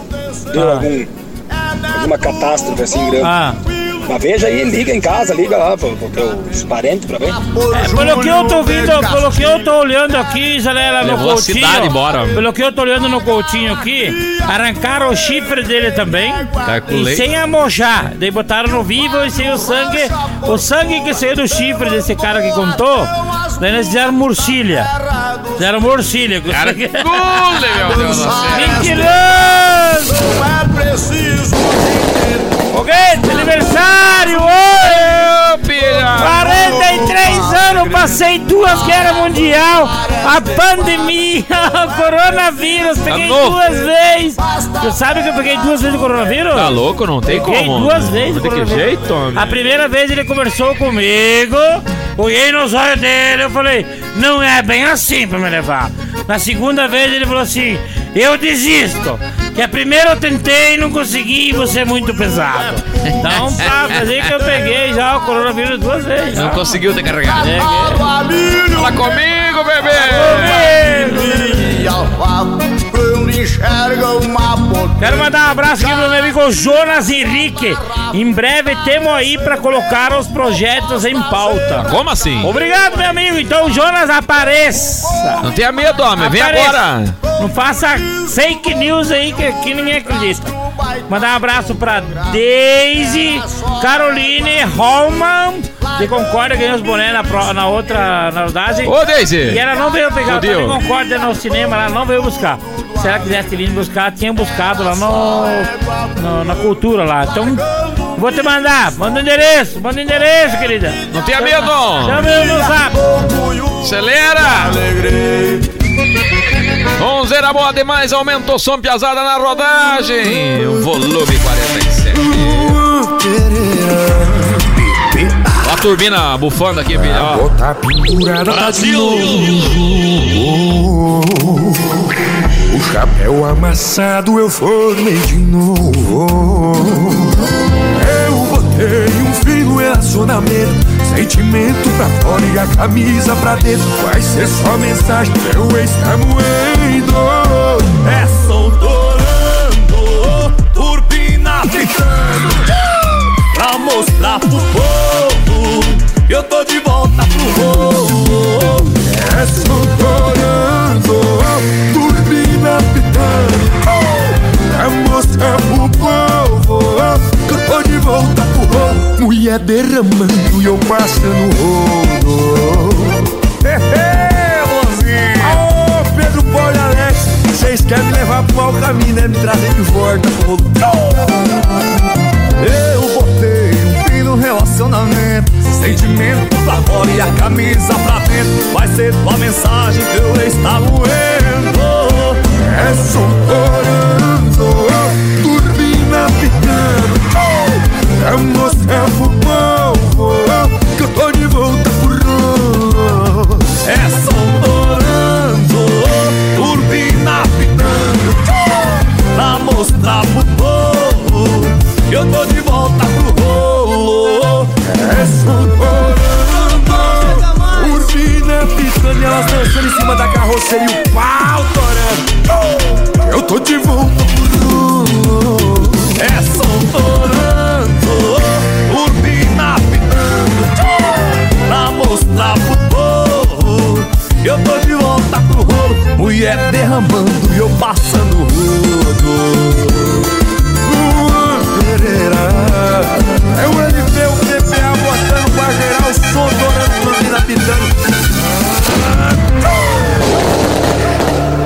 Deu Ah. algum. alguma catástrofe assim grande. Ah. Mas veja aí, liga em casa, liga lá pro, pro teus parentes pra ver. É, pelo que eu tô vendo, pelo que eu tô olhando aqui, galera, no Levou a Coutinho. cidade embora. Pelo que eu tô olhando no Coutinho aqui, arrancaram o chifre dele também. Tá com e leite. sem amojar. Daí botaram no vivo e sem o sangue. O sangue que saiu do chifre desse cara que contou, daí eles fizeram murcilha. Fizeram o Cara, sangue- Gule, (laughs) meu Deus do céu. Mentiroso! é preciso Foguete, aniversário! Oi! Ô, pilha. 43 anos, passei duas guerras mundial, a pandemia, (laughs) o coronavírus, peguei novo. duas vezes. Tu sabe que eu peguei duas vezes o coronavírus? Tá louco? Não tem Peguei como. duas vezes o De que jeito, homem? A primeira vez ele conversou comigo, olhei nos olhos dele, eu falei, não é bem assim pra me levar. Na segunda vez ele falou assim, eu desisto. Que a primeira eu tentei e não consegui e você é muito pesado. Então, pra fazer que eu peguei já o coronavírus duas vezes. Não já. conseguiu te carregar. Peguei. Fala comigo, bebê. fato quando enxerga uma potência. Quero mandar um abraço aqui pro meu amigo Jonas Henrique. Em breve temos aí pra colocar os projetos em pauta. Como assim? Obrigado, meu amigo. Então, Jonas, apareça. Não tenha medo, homem. Vem Apareça. agora. Não faça fake news aí que aqui ninguém acredita. Mandar um abraço pra Daisy Caroline Holman de Concórdia, ganhou os bonés na, pro- na outra, na rodagem. Ô, Daisy! E ela não veio pegar, ela em Concórdia no cinema, ela não veio buscar. Se ela quisesse vir buscar, tinha buscado lá no, no- na cultura lá. Então, vou te mandar, manda o endereço, manda o endereço, querida. Não tenha medo! Chama eu no zap. Acelera! Sonzeira boa demais, aumenta o som piazada na rodagem. O volume 47. Ó a turbina bufando aqui, filho. Ó. De novo. O chapéu amassado eu formei de novo. Eu botei um fim no relacionamento. Sentimento pra fora e a camisa pra dentro. Vai ser só mensagem, meu ex tá moendo. É soltorando, turbina ficando. Pra mostrar pro povo que eu tô de volta pro rolo. É soltorando, turbina pitando. Pra mostrar pro povo que eu tô de volta Mulher derramando e eu passando rolo. Aô, Pedro Paulo vocês querem me levar pro mau caminho, né? Me trazer de volta. Eu botei um fim no relacionamento Sentimento pra fora e a camisa pra dentro Vai ser tua mensagem que eu está moendo É soltorando, turbina pitando Pra mostrar pro povo que eu tô de volta rolo É soltorando, turbina pitando Pra mostrar pro povo que eu tô de volta pro rolo. É soltorando Urbina pitando e elas dançando em cima da carroceria e o pau torando. Eu tô de volta pro rolo É soltorando Pra eu tô de volta pro rolo Mulher derramando e eu passando rodo. É o LP, o PPA botando pra gerar o som, torando turbina pitando.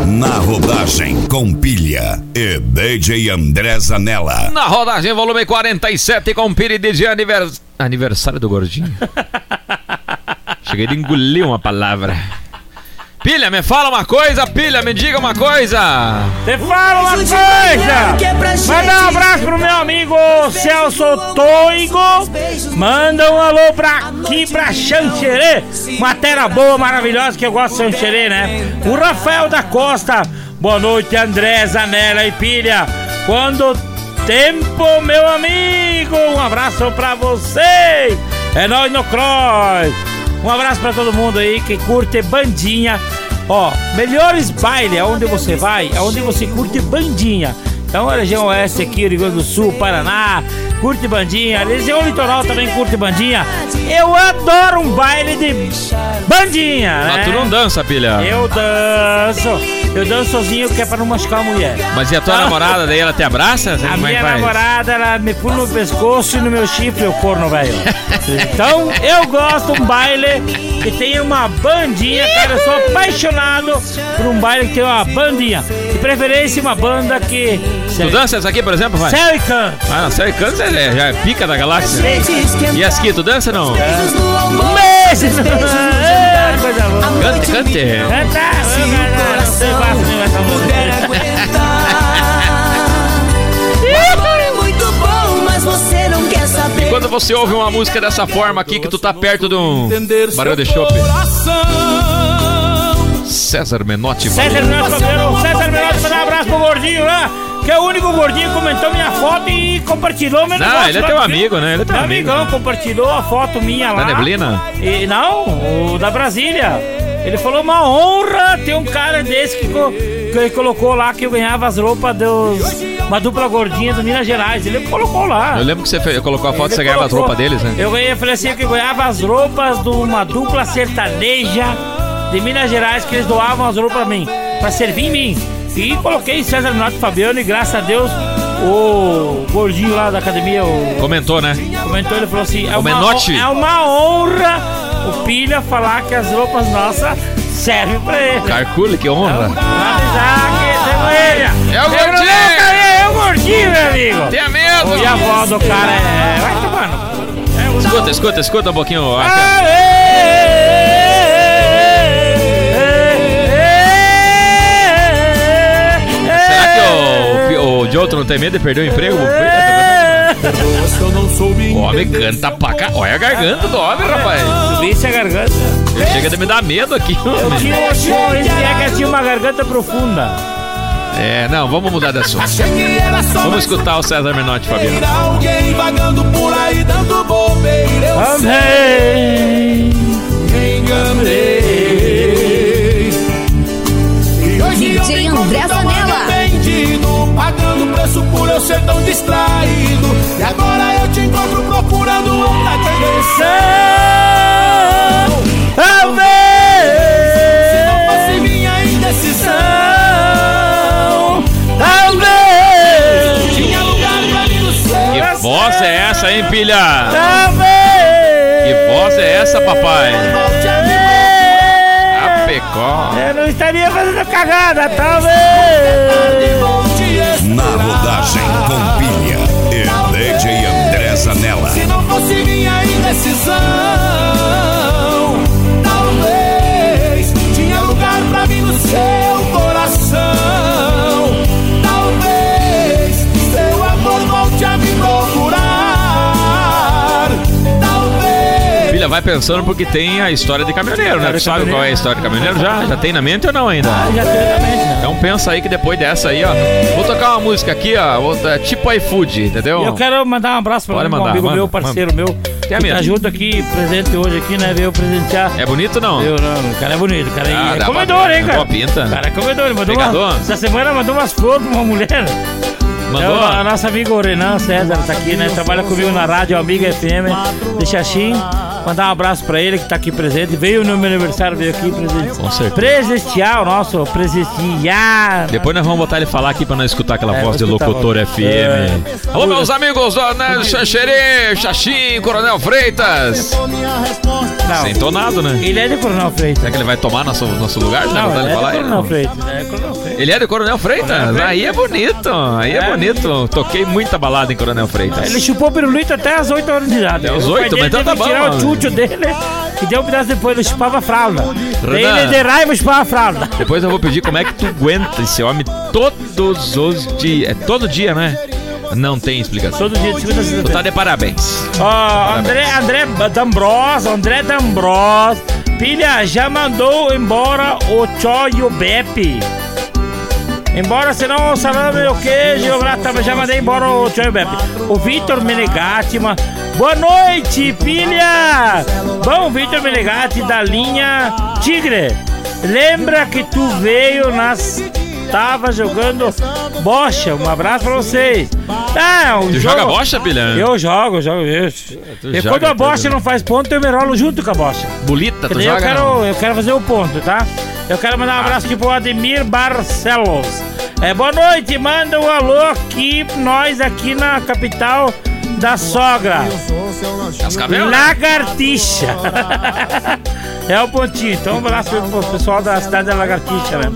Na rodagem com pilha e DJ André Zanella. Na rodagem, volume 47, com Piri de anivers... aniversário do gordinho. (laughs) Cheguei de engolir uma palavra. Pilha, me fala uma coisa, pilha, me diga uma coisa. Te fala uma coisa! Manda um abraço pro meu amigo Celso Toigo. Manda um alô pra aqui, pra Xanxerê. Uma terra boa, maravilhosa, que eu gosto de Xanxerê, né? O Rafael da Costa. Boa noite, André, Zanella e Pilha. Quando tempo, meu amigo. Um abraço pra vocês. É nóis no Cross. Um abraço pra todo mundo aí que curte bandinha. Ó, melhores baile é onde você vai, é onde você curte bandinha. Então a região oeste aqui, Rio Grande do Sul, Paraná, curte bandinha. A região litoral também curte bandinha. Eu adoro um baile de bandinha, né? Mas tu não dança, pilha. Eu danço. Eu danço sozinho que é pra não machucar a mulher. Mas e a tua namorada, daí ela te abraça? A Como é minha namorada, ela me pula no pescoço e no meu chifre, o corno velho. (laughs) Então, eu gosto um baile que tenha uma bandinha, cara. Eu sou apaixonado por um baile que tenha uma bandinha. De preferência, uma banda que. Tu dança essa aqui, por exemplo, vai? Canto. Ah, não, sério, canta é, já é pica da galáxia. E as aqui, tu dança não? Meses! É, coisa boa. Cante, cante. Canta! Você Quando você ouve uma música dessa forma aqui, que tu tá perto de um barulho de chope. César Menotti. César Menotti, Fabiano. César Menotti, mandar um abraço pro gordinho lá. Que é o único gordinho que comentou minha foto e compartilhou meu Não, negócio ele é teu amigo, né? Ele é teu Meu amigo. amigão compartilhou a foto minha lá. Da neblina? E, não, o da Brasília. Ele falou uma honra ter um cara desse que, co- que colocou lá que eu ganhava as roupas dos. Uma dupla gordinha do Minas Gerais. Ele colocou lá. Eu lembro que você fe- colocou a foto e Ele você ganhava as roupas deles, né? Eu ganhei, falei assim, que eu ganhava as roupas de uma dupla sertaneja de Minas Gerais que eles doavam as roupas pra mim, pra servir em mim. E coloquei César e Fabiano e graças a Deus O gordinho lá da academia, o Comentou, né? comentou, ele falou assim: é uma, é uma honra o Pilha falar que as roupas nossas servem pra ele. Carcule, que honra. Já que. É o gordinho! É o gordinho, meu amigo. Tenha medo! E a voz do cara é. Vai tomando. Escuta, escuta, escuta um pouquinho. Será que o, o não tem medo de perder o emprego? O homem canta pra cá. Olha a garganta do homem, rapaz. Visse a garganta. Ele chega de me dar medo aqui, homem. Tinha, tinha, é que tinha uma garganta profunda. É, não, vamos mudar de assunto. Vamos escutar o César Menotti, Fabiano. Alguém vagando por aí dando bobeira. Eu Amém. me enganei. E hoje eu DJ André Zanella. Pagando preço por eu ser tão distraído. E agora eu te encontro procurando outra direção. Se não fosse minha indecisão. Talvez. Tinha lugar pra mim no céu. Que voz é essa, hein, pilha? Talvez. Que voz é essa, papai? A me A pecó. Eu não estaria fazendo cagada, talvez. Na rodagem com pilha e DJ André Zanella. Se não fosse minha indecisão, talvez tinha lugar pra mim no seu vai pensando porque tem a história de caminhoneiro, né? Tu sabe qual é a história de caminhoneiro já? Já tem na mente ou não ainda? Já tem na mente, né? Então pensa aí que depois dessa aí, ó. Vou tocar uma música aqui, ó. vou- é tipo iFood, entendeu? Eu quero mandar um abraço pra Pode um mandar, amigo manda, meu, parceiro meu. Tenha que medo. tá junto aqui, presente hoje aqui, né? Veio presentear. É bonito ou não? Eu não, o cara é bonito, o cara é, Ah, é pra comedor, hein, cara? boa pinta. O cara é comedor, ele mandou Pegador? uma, essa semana mandou umas flores pra uma mulher. Mandou? É, a nossa amiga o Renan César tá aqui, né? Trabalha comigo na rádio Amiga FM de Xaxim. Mandar um abraço pra ele que tá aqui presente. Veio no meu aniversário, veio aqui presente. Com certeza. Presentear o nosso presentear. Depois nós vamos botar ele falar aqui pra nós escutar aquela É, voz de locutor. FM. É. Alô, meus amigos do né, Xanxerê, Xaxim, Coronel Freitas. Não, Entonado, né? ele é de Coronel Freitas. Será que ele vai tomar nosso, nosso lugar? Não, Não, botar ele ele é falar Coronel. Freitas. É Coronel Freitas. Ele é de Coronel Freitas? Aí é bonito, aí é, É. bonito. Toquei muita balada em Coronel Freitas. Ele chupou pirulito até as 8 horas de idade. Até as O pai 8? dele Mas então tá que tirar bom, o chute dele e deu um pedaço depois, ele chupava a fralda. Ele de raiva chupava a fralda. Depois eu vou pedir como é que tu aguenta esse homem todos os dias. É todo dia, né? Não tem explicação. Todo dia, de segunda a tá de parabéns. Ó, André, André D'Ambros, André D'Ambros, pilha, já mandou embora o Cho e o Beppe. Embora senão o salame e o queijo, eu já- mandei embora o Cho e o Beppe. O Vitor Menegatti, ma- boa noite, pilha! Bom, Vitor Menegatti da linha Tigre. Lembra que tu veio nas. Tava jogando bocha. Um abraço pra vocês. Não, Tu joga bocha, Pilha? Eu jogo, jogo. Eu, tu e joga quando a bocha tudo. não faz ponto, eu me rolo junto com a bocha. Bolita, tu daí eu joga? quero, não? eu quero fazer o ponto, tá? Eu quero mandar um abraço aqui pro Ademir Barcelos. É, boa noite, manda um alô aqui, nós aqui na capital da sogra. Cascavel? Lagartixa. é o pontinho. Então, um abraço pro pessoal da cidade da Lagartixa, né?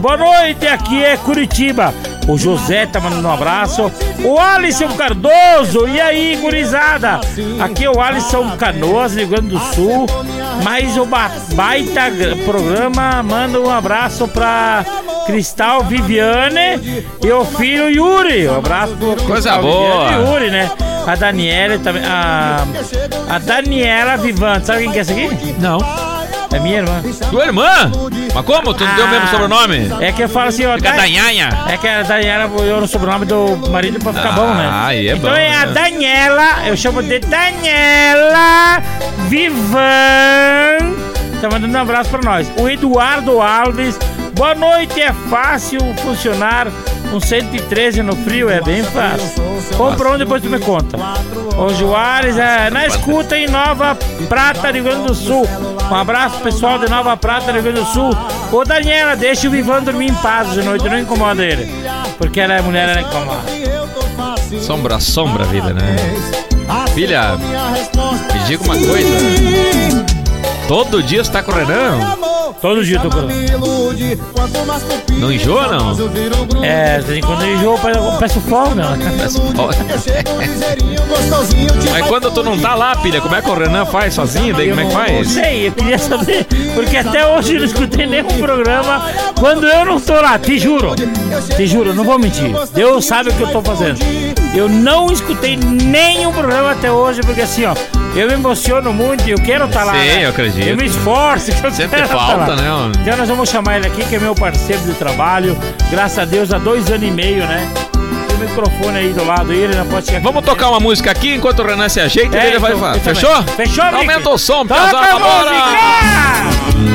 Boa noite, aqui é Curitiba. O José tá mandando um abraço. O Alisson Cardoso. E aí, gurizada? Aqui é o Alisson Canoas, Rio Grande do Sul. Mais o ba- baita gra- programa. Manda um abraço pra Cristal Viviane e o filho Yuri. Um abraço pro Coisa Cristal boa. Viviane e Yuri, né? A Daniela também. A, a Daniela Vivante. Sabe quem que é essa aqui? Não. É minha irmã. Tua irmã? Mas como? Tu não deu o mesmo Ah, sobrenome? É que eu falo assim, ó. Fica Da- Danhanha. É que a Daniela eu no sobrenome do marido pra ficar Ah, bom, né? aí é então bom, é a né? Daniela, eu chamo de Daniela Vivan. Tá mandando um abraço pra nós. O Eduardo Alves. Boa noite, é fácil funcionar Um 113 no frio é bem fácil. Compra um, depois tu me conta. Ô Juarez, é, na escuta em Nova Prata, Rio Grande do Sul. Um abraço pessoal de Nova Prata, Rio Grande do Sul. Ô Daniela, deixa o Vivan dormir em paz de noite, não incomoda ele. Porque ela é mulher, ela incomoda. Sombra, sombra a vida, né? Filha, me diga uma coisa. Todo dia você tá com o Renan? Todo dia eu tô com Não enjoa, não? É, de vez em quando eu enjoo, eu peço- peço folga. Peço (laughs) folga. Mas quando tu não tá lá, filha, como é que o Renan faz sozinho? Daí como é que Não faz? sei, eu queria saber, porque até hoje eu não escutei nenhum programa quando eu não tô lá, te juro. Te juro, não vou mentir. Deus sabe o que eu tô fazendo. Eu não escutei nenhum programa até hoje, porque assim, ó, eu me emociono muito e eu quero estar lá. Sim, né? eu acredito. Eu me esforço, que eu Sempre quero tá falta, lá. né, mano? Então nós vamos chamar ele aqui, que é meu parceiro de trabalho. Graças a Deus, há dois anos e meio, né? Microfone aí do lado, ele não pode chegar aqui. Vamos tocar uma música aqui enquanto o Renan se ajeita e É, ele vai então, falar. também. Fechou? Fechou, Mickey? Aumenta o som, a bora! música!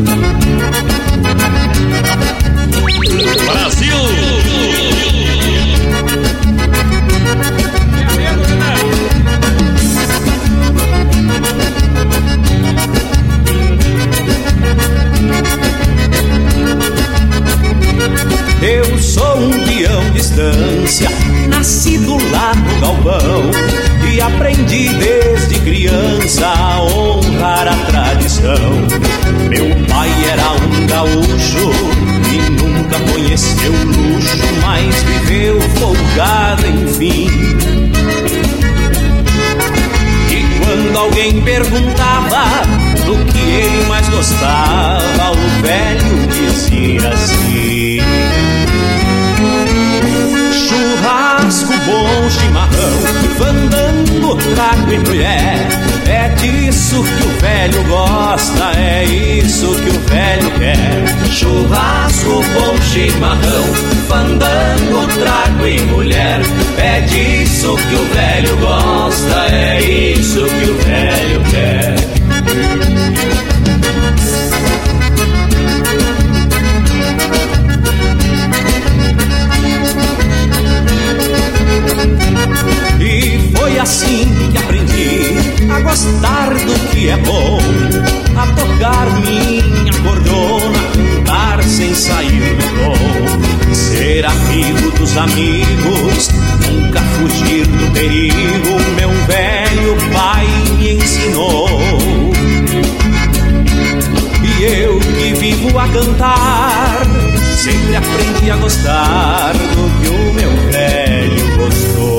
Eu sou um estância, nascido lá no galpão e aprendi desde criança a honrar a tradição. Meu pai era um gaúcho e nunca conheceu luxo, mas viveu folgado enfim. E quando alguém perguntava do que ele mais gostava, o velho dizia assim: Bom chimarrão, fandango, trago e mulher. É disso que o velho gosta, é isso que o velho quer. Churrasco, bom chimarrão, fandango, trago e mulher. É disso que o velho gosta, é isso que o velho quer. Assim que aprendi a gostar do que é bom, a tocar minha cordona, cantar sem sair do tom, ser amigo dos amigos, nunca fugir do perigo. Meu velho pai me ensinou. E eu que vivo a cantar, sempre aprendi a gostar do que o meu velho gostou.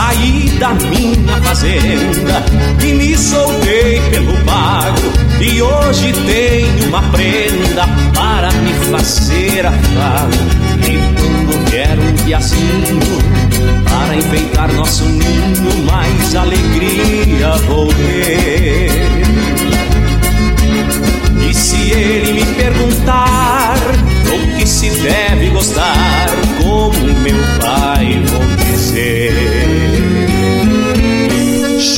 Saí da minha fazenda e me soltei pelo pago. E hoje tenho uma prenda para me fazer afago. E quando vier um piacinho para enfeitar nosso ninho, mais alegria vou ter. E se ele me perguntar o que se deve gostar, como meu pai vou dizer.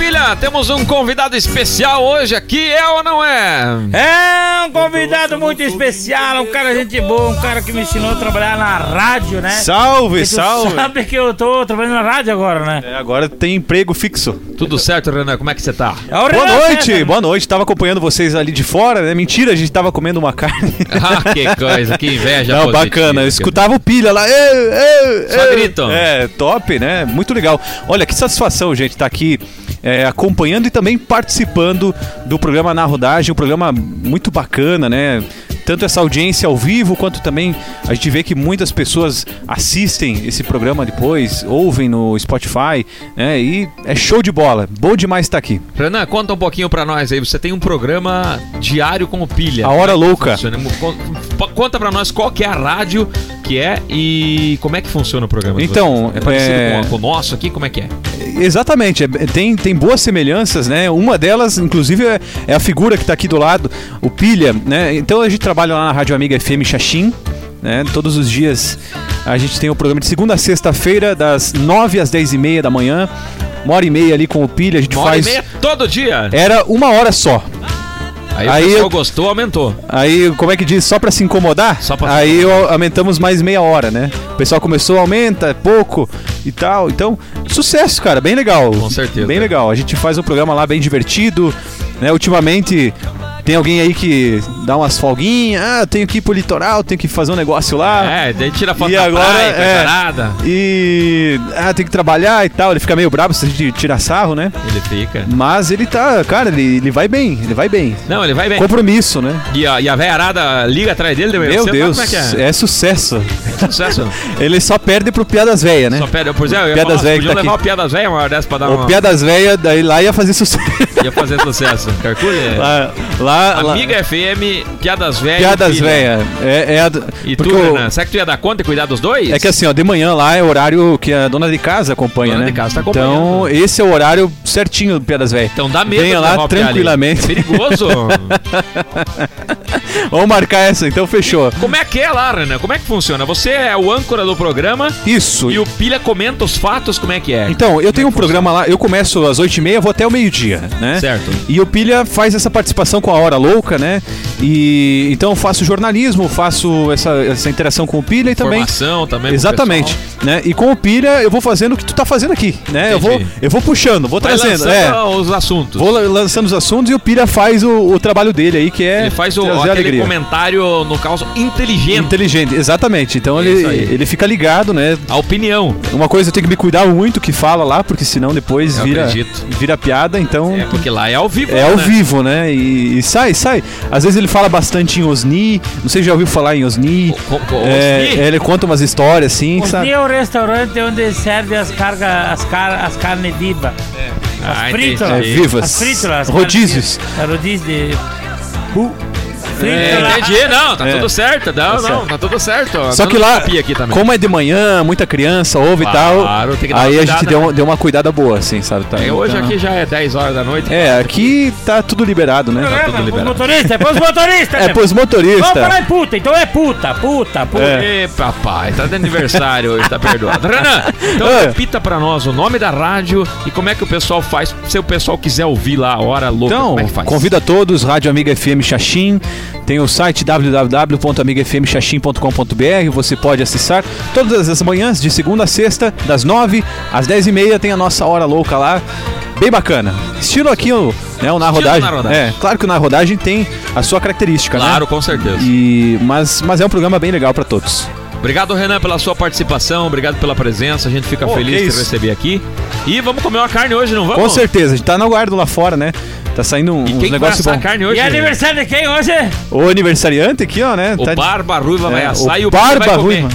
Ô Pilha, temos um convidado especial hoje aqui, é ou não é? É um convidado muito especial, um cara gente boa, um cara que me ensinou a trabalhar na rádio, né? Salve, salve. sabe que eu tô trabalhando na rádio agora, né? É, agora tem emprego fixo. Tudo certo, Renan? Como é que você tá? É Boa Renan noite, César. boa noite. Tava acompanhando vocês ali de fora, né? Mentira, a gente tava comendo uma carne. (laughs) Ah, que coisa, que inveja Não, positiva. bacana. Eu escutava o pilha lá. "Ê, ê, Só ê". gritam. É, top, né? Muito legal. Olha, que satisfação, gente, estar aqui é, acompanhando e também participando do programa Na Rodagem. Um programa muito bacana, né? Tanto essa audiência ao vivo, quanto também a gente vê que muitas pessoas assistem esse programa depois, ouvem no Spotify, né? E é show de bola. Bom demais estar aqui. Renan, conta um pouquinho pra nós aí. Você tem um programa diário com o Pilha. A Hora Louca. funciona? Conta pra nós qual que é a rádio que é e como é que funciona o programa. Então, é parecido é- Com, o nosso aqui? Como é que é? Exatamente, é- tem, tem boas semelhanças, né? Uma delas, inclusive, é, é a figura que tá aqui do lado, o Pilha, né? Então a gente trabalha lá na Rádio Amiga FM Xaxim, né? Todos os dias a gente tem o programa de segunda a sexta-feira, das 9 às 10 e meia da manhã, uma hora e meia ali com o Pilha, a gente Uma hora faz... e meia todo dia. Era uma hora só. Aí, Aí o pessoal eu- gostou, aumentou. Aí, como é que diz? Só pra se incomodar? Só pra se Aí eu- aumentamos mais meia hora, né? O pessoal começou, aumenta, é pouco e tal. Então, sucesso, cara, bem legal. Com certeza. Bem legal. A gente faz um programa lá bem divertido, né? Ultimamente tem alguém aí que dá umas folguinhas. Ah, tenho que ir pro litoral, tenho que fazer um negócio lá. É, daí tira foto E da agora, praia, é. arada. E. Ah, tem que trabalhar e tal. Ele fica meio bravo se a gente tirar sarro, né? Ele fica. Mas ele tá. Cara, ele, ele vai bem, ele vai bem. Não, ele vai bem. Compromisso, né? E a, e a arada liga atrás dele, deu Meu Deus, Como é que é? é sucesso. Sucesso. (laughs) Ele só perde pro Piadas Velha, né? Só pede, pois é, eu ia Piadas falar, podiam tá levar aqui. o Piadas Velha uma hora dessa pra dar O uma... Piadas Velha, daí lá ia fazer sucesso. Ia fazer sucesso. (laughs) Carcule? lá, lá, lá- Amiga FM, Piadas Velha. Piadas Filha. Velha. É, é a, E tu, o- Renan, será que tu ia dar conta e cuidar dos dois? É que assim, ó, de manhã lá é o horário que a dona de casa acompanha, Dona né? de casa tá acompanhando. Então, esse é o horário certinho do Piadas Velha. Então dá medo Venha lá Pia ali. tranquilamente. Perigoso. (laughs) Vamos marcar essa, então fechou. Como é que é lá, Renan? Como é que funciona? Você é o âncora do programa Isso. e o Pilha comenta os fatos, como é que é? Então, eu tenho um programa lá, eu começo às 8h30, vou até o meio-dia, né? Certo. E o Pilha faz essa participação com a Hora Louca, né? E então eu faço jornalismo, faço essa, essa interação com o Pilha e também. Informação também Exatamente, né? E com o Pilha eu vou fazendo o que tu tá fazendo aqui, né? Eu vou, Entendi. eu vou puxando, vou Vai trazendo, é. os assuntos. Vou la- lançando os assuntos e o Pilha faz o, o trabalho dele aí, que é Ele faz o, aquele alegria. comentário, no caso, inteligente. Inteligente, exatamente. Então Isso ele, aí. ele fica ligado, né? A opinião. Uma coisa eu tenho que me cuidar muito que fala lá, porque senão depois Eu vira, acredito. vira piada, então. É, porque lá é ao vivo. É ao né? vivo, né? E, e sai, sai. Às vezes ele fala bastante em Osni. Não sei se já ouviu falar em Osni. Co- co- É, Osni? ele conta umas histórias assim, Os sabe? é o restaurante onde serve as cargas, as, car as carnes vivas. As Ah, frítulas. É, vivas. As frítulas. as Rodízios. É, de... É, Frítulas. entendi, não, tá É. tudo certo. Não, não, certo. tá tudo certo. Só Dando que lá, copia aqui também. como é de manhã, muita criança ouve Claro, e tal. tem que dar uma aí a gente deu, né? uma- deu uma cuidada boa, assim, sabe? Tá, É, hoje então- aqui já é 10 horas da noite. É, aqui tá tudo liberado, né? tudo É, pros liberado. motoristas, é pros (laughs) motoristas. É meu. pros Vamos falar motoristas. em puta, então é puta, puta, puta. É. Papai, tá de aniversário hoje, tá perdoado. Renan, então É. repita pra nós o nome da rádio e como é que o pessoal faz, se o pessoal quiser ouvir lá a hora louca, Então, como é que faz? convido a todos, Rádio Amiga FM Xaxim, tem o site www.amigafmxaxim.com.br, você pode acessar todas as manhãs, de segunda a sexta, das 9 às 10 e meia, tem a nossa hora louca lá, bem bacana. Estilo aqui, né, o Na Rodagem. Na Rodagem. É, claro que o Na Rodagem tem a sua característica, Claro, né? com certeza. E, mas, mas é um programa bem legal para todos. Obrigado, Renan, pela sua participação, obrigado pela presença, a gente fica feliz de receber aqui. E vamos comer uma carne hoje, não vamos? Com certeza, a gente tá no guardo lá fora, né? Tá saindo um, E uns negócios a bons. carne hoje? E aniversário de quem hoje? O aniversariante aqui, ó, né? O tá Barba Ruiva vai é, assar e o Barba comer. Ruiva.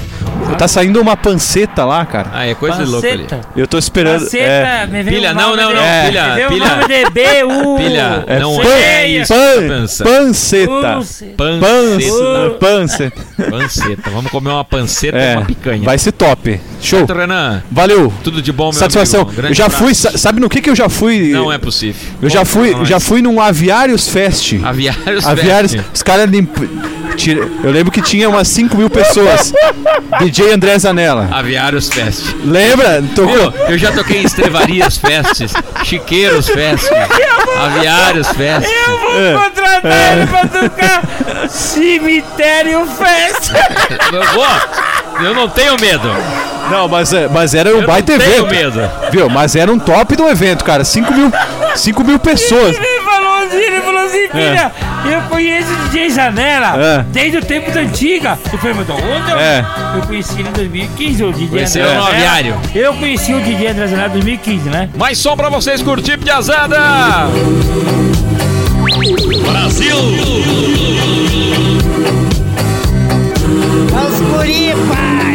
Tá saindo uma panceta lá, cara. Ah, é coisa de louco ali. Panceta. Eu tô esperando. Panceta, é, me veio Pilha, o não, não, não, É. pilha, Me veio o pilha. nome de B-U. Pilha, é não pan- é isso. pan- Pança. panceta. Panceta. Panceta. Panceta. Panceta. Vamos comer uma panceta e É, uma picanha. vai ser top. Show. Certo, Renan, Valeu. tudo de bom, meu Satisfação. Eu já fui, sa- sabe no que que eu já fui? Não é possível. Eu já Conta fui, já fui num Aviários Fest. Aviários Aviários, Fest. os caras limp... Eu lembro que tinha umas 5 mil pessoas. DJ André Zanella. Aviários Fest. Lembra? Tocou. Eu, eu já toquei em Estrevarias Festes, Chiqueiros Fest, Aviários Fest. Eu vou É. contratar ele pra tocar Cemitério Fest. Eu vou. Eu não tenho medo. Não, mas, é- mas era um Eu baita não tenho evento. medo. Viu? Mas era um top do evento, cara. 5 mil, 5 mil pessoas. Filha, eu conheço o DJ Janela É. desde o tempo da antiga. Eu falei, mas de onde? eu- É. Eu conheci ele em 2015, o DJ Conheceu André no Zanella. aviário. Eu conheci o DJ André Zanella em 2015, né? Mais som pra vocês curtir, piazada! Brasil! Os guri, pai.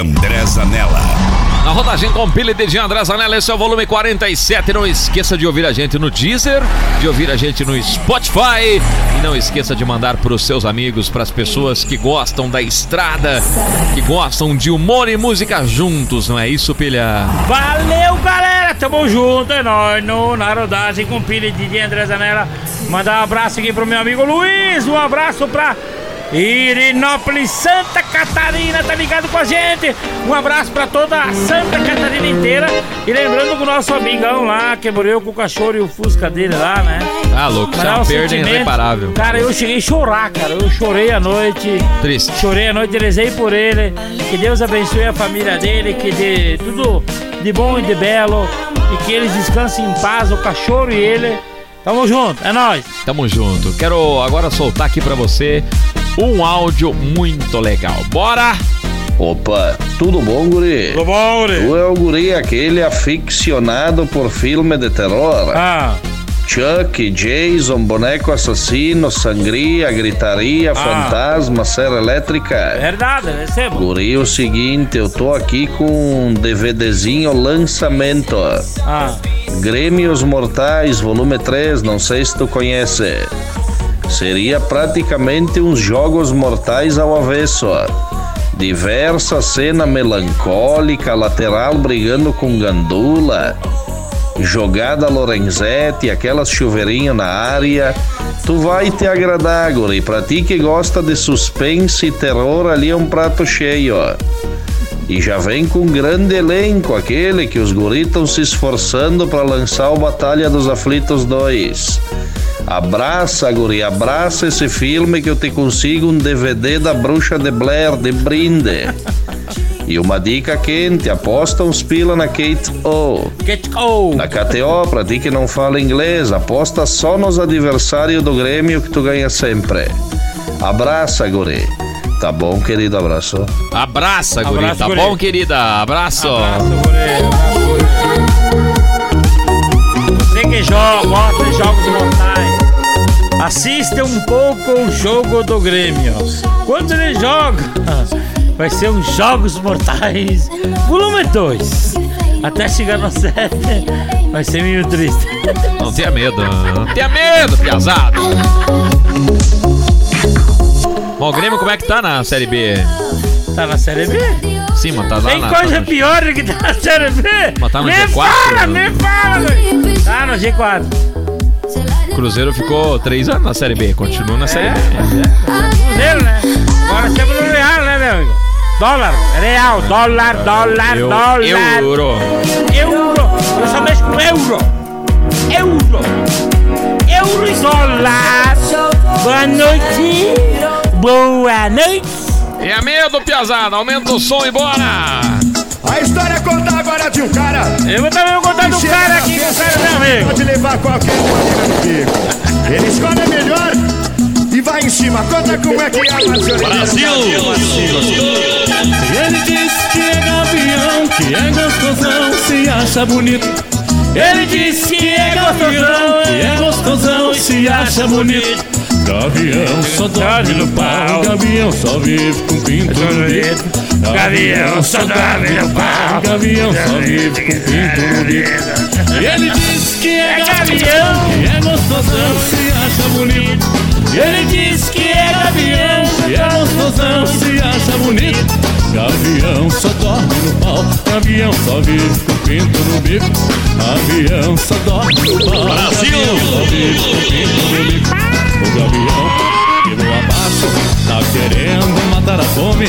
André Zanella. Na rodagem com pilha de André Zanella, esse é o volume 47. Não esqueça de ouvir a gente no Deezer, de ouvir a gente no Spotify. E não esqueça de mandar para os seus amigos, para as pessoas que gostam da estrada, que gostam de humor e música juntos, não é isso, pilha? Valeu, galera! Tamo junto, é nóis, no, na rodagem com pilha e DJ André Zanella. Mandar um abraço aqui pro meu amigo Luiz, um abraço pra Irinópolis, Santa Catarina, tá ligado com a gente? Um abraço pra toda a Santa Catarina inteira. E lembrando que o nosso amigão lá, que morreu com o cachorro e o fusca dele lá, né? Ah, louco, isso é uma um perda irreparável. Cara, eu cheguei a chorar, cara. Eu chorei a noite. Triste. Chorei a noite, rezei por ele. Que Deus abençoe a família dele, que dê tudo de bom e de belo. E que eles descansem em paz, o cachorro e ele. Tamo junto, é nóis. Tamo junto. Quero agora soltar aqui pra você um áudio muito legal. Bora! Opa, tudo bom, guri? Tudo bom, guri? Tu é o guri aquele aficionado por filme de terror? Ah. Chuck, Jason, boneco assassino, sangria, gritaria, fantasma, serra elétrica. Verdade, recebo. Guri, o seguinte, eu tô aqui com um DVDzinho lançamento. Ah. Grêmios Mortais, volume 3, não sei se tu conhece. Seria praticamente uns jogos mortais ao avesso. Diversa cena melancólica, lateral brigando com gandula, jogada Lorenzetti, aquelas chuveirinho na área. Tu vai te agradar, guri. Pra ti que gosta de suspense e terror, ali é um prato cheio. E já vem com um grande elenco, aquele que os guris se esforçando para lançar o Batalha dos Aflitos 2. Abraça, guri, abraça esse filme que eu te consigo um DVD da Bruxa de Blair de brinde. E uma dica quente, aposta uns pila na Kate O. Kate O. Na KTO, pra ti que não fala inglês, aposta só nos adversários do Grêmio que tu ganha sempre. Abraça, guri. Tá bom, querido? Abraço. Abraça, guri. Abraço, tá guri. bom, querida? Abraço. Você que joga, gosta de jogos assista um pouco o jogo do Grêmio. Quando ele joga, (laughs) vai ser um Jogos Mortais volume 2. Até chegar na (laughs) 7, vai ser meio triste. Não tenha medo. Não tenha medo, piazada. Bom, o Grêmio como é que tá na Série B? Tá na Série B? Sim, mas tá lá Tem na... coisa no- pior do que tá na Série B. Mas tá no me G4, fala, né? me fala. Tá no G4. Cruzeiro ficou três anos na Série B. Continua na Série B. Cruzeiro, né? Agora temos no real, né, meu amigo? Dólar, real, dólar, dólar, Eu- dólar. Euro. Euro. Eu só mexo com euro. Euro. Euro e dólar. Boa noite. Boa noite. Tenha medo, piazada. Aumenta o som e bora. A história conta agora de um cara. Eu vou também contar do cara aqui amigo. Pode levar qualquer maneira no bico. Ele escolhe a melhor e vai em cima. Conta como é que é, Marcelo. Brasil! Ele diz que é gavião, que é gostosão, se acha bonito. Ele diz que é gavião, que é gostosão, se acha bonito. Gavião só dorme no pau, gavião só vive com pinto no bico. Gavião só dorme no pau, gavião só vive com pinto no bico. E ele diz que é gavião, que é gostosão, se acha bonito. E ele diz que é gavião, que é gostosão, se acha bonito. Gavião só dorme no pau, gavião só vive com pinto no bico. Gavião só dorme no pau, gavião só vive com pinto no bico. O gavião que voa abaixo tá querendo matar a fome.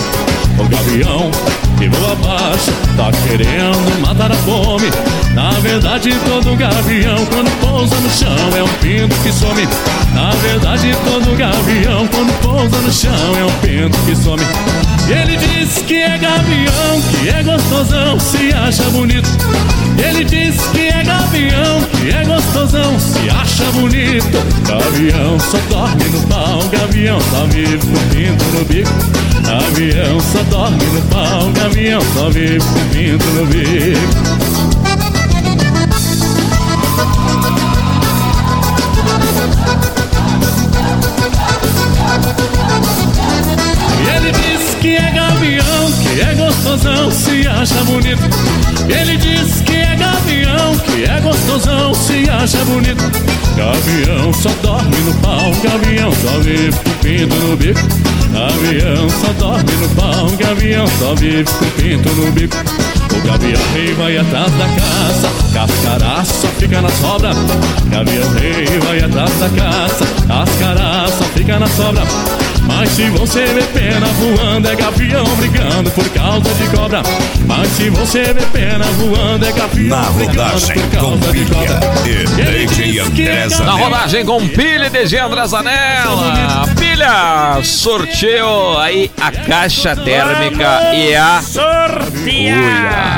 O gavião que voa abaixo tá querendo matar a fome. Na verdade, todo gavião quando pousa no chão é um pinto que some. Na verdade, todo gavião quando pousa no chão é um pinto que some. Ele diz que é gavião, que é gostosão, se acha bonito. Ele diz que é gavião, que é gostosão, se acha bonito. Gavião só dorme no pau, gavião vive com pinto no bico. Gavião só dorme no pau, gavião só vive pinto no bico. Ele diz que é gavião, que é gostosão, se acha bonito. Ele diz que é gavião, que é gostosão, se acha bonito. Gavião só dorme no pau, gavião só vive pinto no bico. Gavião só dorme no pau, gavião só vive com pinto no bico. O gavião rei vai atrás da caça, cascaraço só fica na sobra. Gavião rei vai atrás da caça, cascaraço só fica na sobra. Mas se você vê pena voando, é gavião brigando por causa de cobra. Mas se você vê pena voando, é gavião Na brigando rodagem por com causa de cobra. pilha e DJ André Na rodagem com pilha de Gendra Zanella. Pilha, sorteio aí a caixa térmica e a Sortear!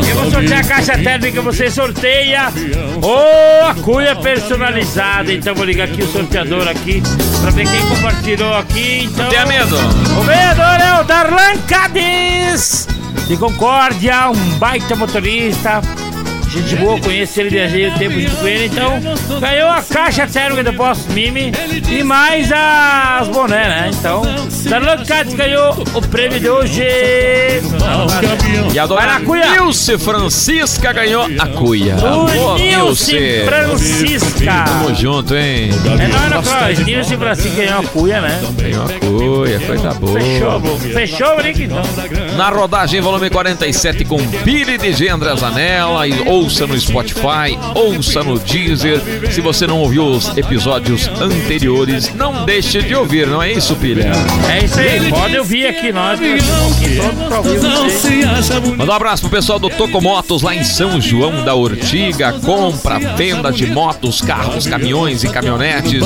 Vou só sortear a caixa térmica, você sorteia ou a cuia personalizada. Então vou ligar aqui o sorteador aqui pra ver quem compartilhou aqui. Então, Não tenha medo. O vereador é o Darlan Cades de Concórdia, um baita motorista. Gente boa, conheço ele, viajei o tempo junto com ele, então ganhou a caixa térmica do Posto Mimi e mais as boné, né? Então, Darlan Cades ganhou o prêmio de hoje. E a dona Cuia. Nilce Francisca ganhou a cuia. O Nilce Francisca. Tamo junto, hein? É nóis, não, Croix. Nilce Francisca ganhou a cuia, né? Ganhou a cuia, coisa boa. Fechou, fechou, Brick, então. Na rodagem, volume 47, com Billy de Gendra Zanella e- ou ouça no Spotify, ouça no Deezer. Se você não ouviu os episódios anteriores, não deixe de ouvir, não é isso, Pilha? É isso aí, pode ouvir aqui nós. Manda um abraço pro pessoal do Tocomotos lá em São João da Ortiga. Compra, venda de motos, carros, caminhões e caminhonetes.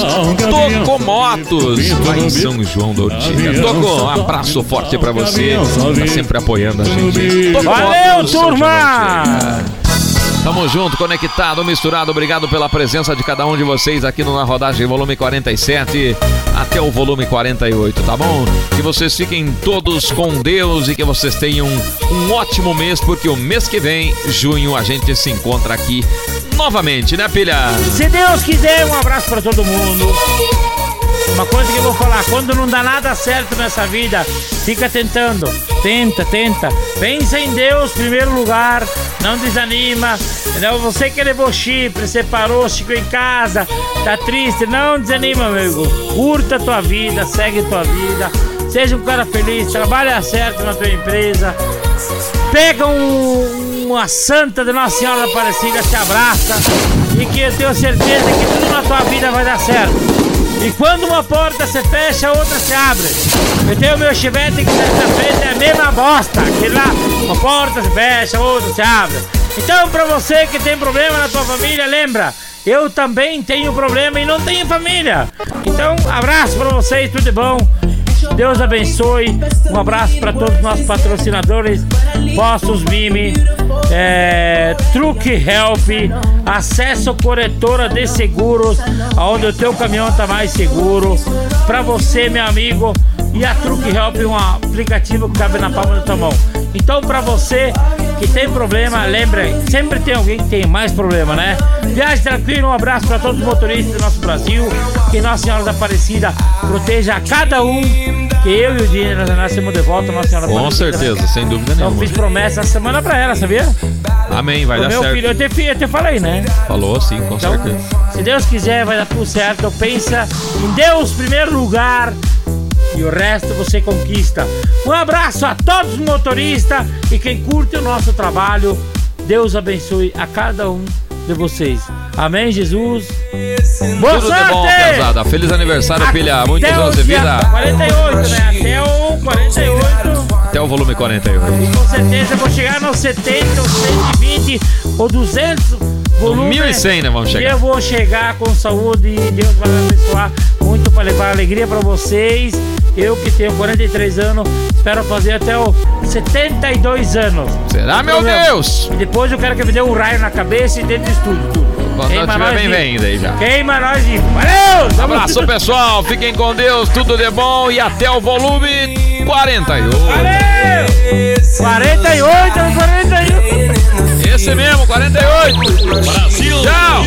Tocomotos lá em São João da Ortiga. Toco, um abraço forte pra você. Tá sempre apoiando a gente. Tocomotos, Valeu, turma! Tamo junto, conectado, misturado. Obrigado pela presença de cada um de vocês aqui no Na Rodagem Volume 47 até o volume 48, tá bom? Que vocês fiquem todos com Deus e que vocês tenham um ótimo mês, porque o mês que vem, junho, a gente se encontra aqui novamente, né, pilha? Se Deus quiser, um abraço pra todo mundo. Uma coisa que eu vou falar, quando não dá nada certo nessa vida, fica tentando. Tenta, tenta. Pensa em Deus primeiro lugar, não desanima. Entendeu? Você que levou chifre, separou, ficou em casa, tá triste, não desanima, amigo. Curta a tua vida, segue a tua vida. Seja um cara feliz, trabalha certo na tua empresa. Pega um- uma santa de Nossa Senhora Aparecida, te abraça e que eu tenho certeza que tudo na tua vida vai dar certo. E quando uma porta se fecha, a outra se abre. Eu tenho meu chivete que frente é a mesma bosta. Que lá, uma porta se fecha, a outra se abre. Então, pra você que tem problema na tua família, lembra, eu também tenho problema e não tenho família. Então, abraço pra vocês, tudo de bom. Deus abençoe. Um abraço para todos os nossos patrocinadores: Postos Mime, é, Truque Help, Acesso Corretora de Seguros, onde o teu caminhão tá mais seguro. Para você, meu amigo, e a Truque Help um aplicativo que cabe na palma da tua mão. Então, para você que tem problema, lembra, sempre tem alguém que tem mais problema, né? Viagem tranquila, um abraço para todos os motoristas do nosso Brasil. Que Nossa Senhora da Aparecida proteja cada um. Que eu e o Dinho nascemos de volta, Nossa Senhora Com Aparecida. certeza, sem dúvida Então nenhuma. fiz promessa essa semana pra ela, sabia? Amém, vai Pro dar meu certo. filho, eu te, eu te falei, né? Falou sim, com Então, certeza. se Deus quiser, vai dar tudo certo. Então, Pensa em Deus primeiro lugar e o resto você conquista. Um abraço a todos os motoristas e quem curte o nosso trabalho. Deus abençoe a cada um de vocês. Amém, Jesus. Boa Tudo de sorte! bom, pesada. Feliz aniversário. Muitos Até o anos de vida. 48, né? Até o 48. Até o volume 48. Com certeza vou chegar nos 70, ou 120 ou 200 volumes. 1100, né? Vamos chegar. eu vou chegar com saúde e Deus vai me abençoar muito para levar alegria para vocês. Eu que tenho 43 anos, espero fazer até os 72 anos. Será, meu? Deus? E depois eu quero que me dê um raio na cabeça e dentro do estúdio, tudo. Quando Queima nós tiver bem, vem aí já. Queima nós, de? Valeu! Abraço, pessoal. Fiquem com Deus. Tudo de bom e até o volume 48. Valeu! 48, 48. Esse mesmo, 48. Brasil. Tchau.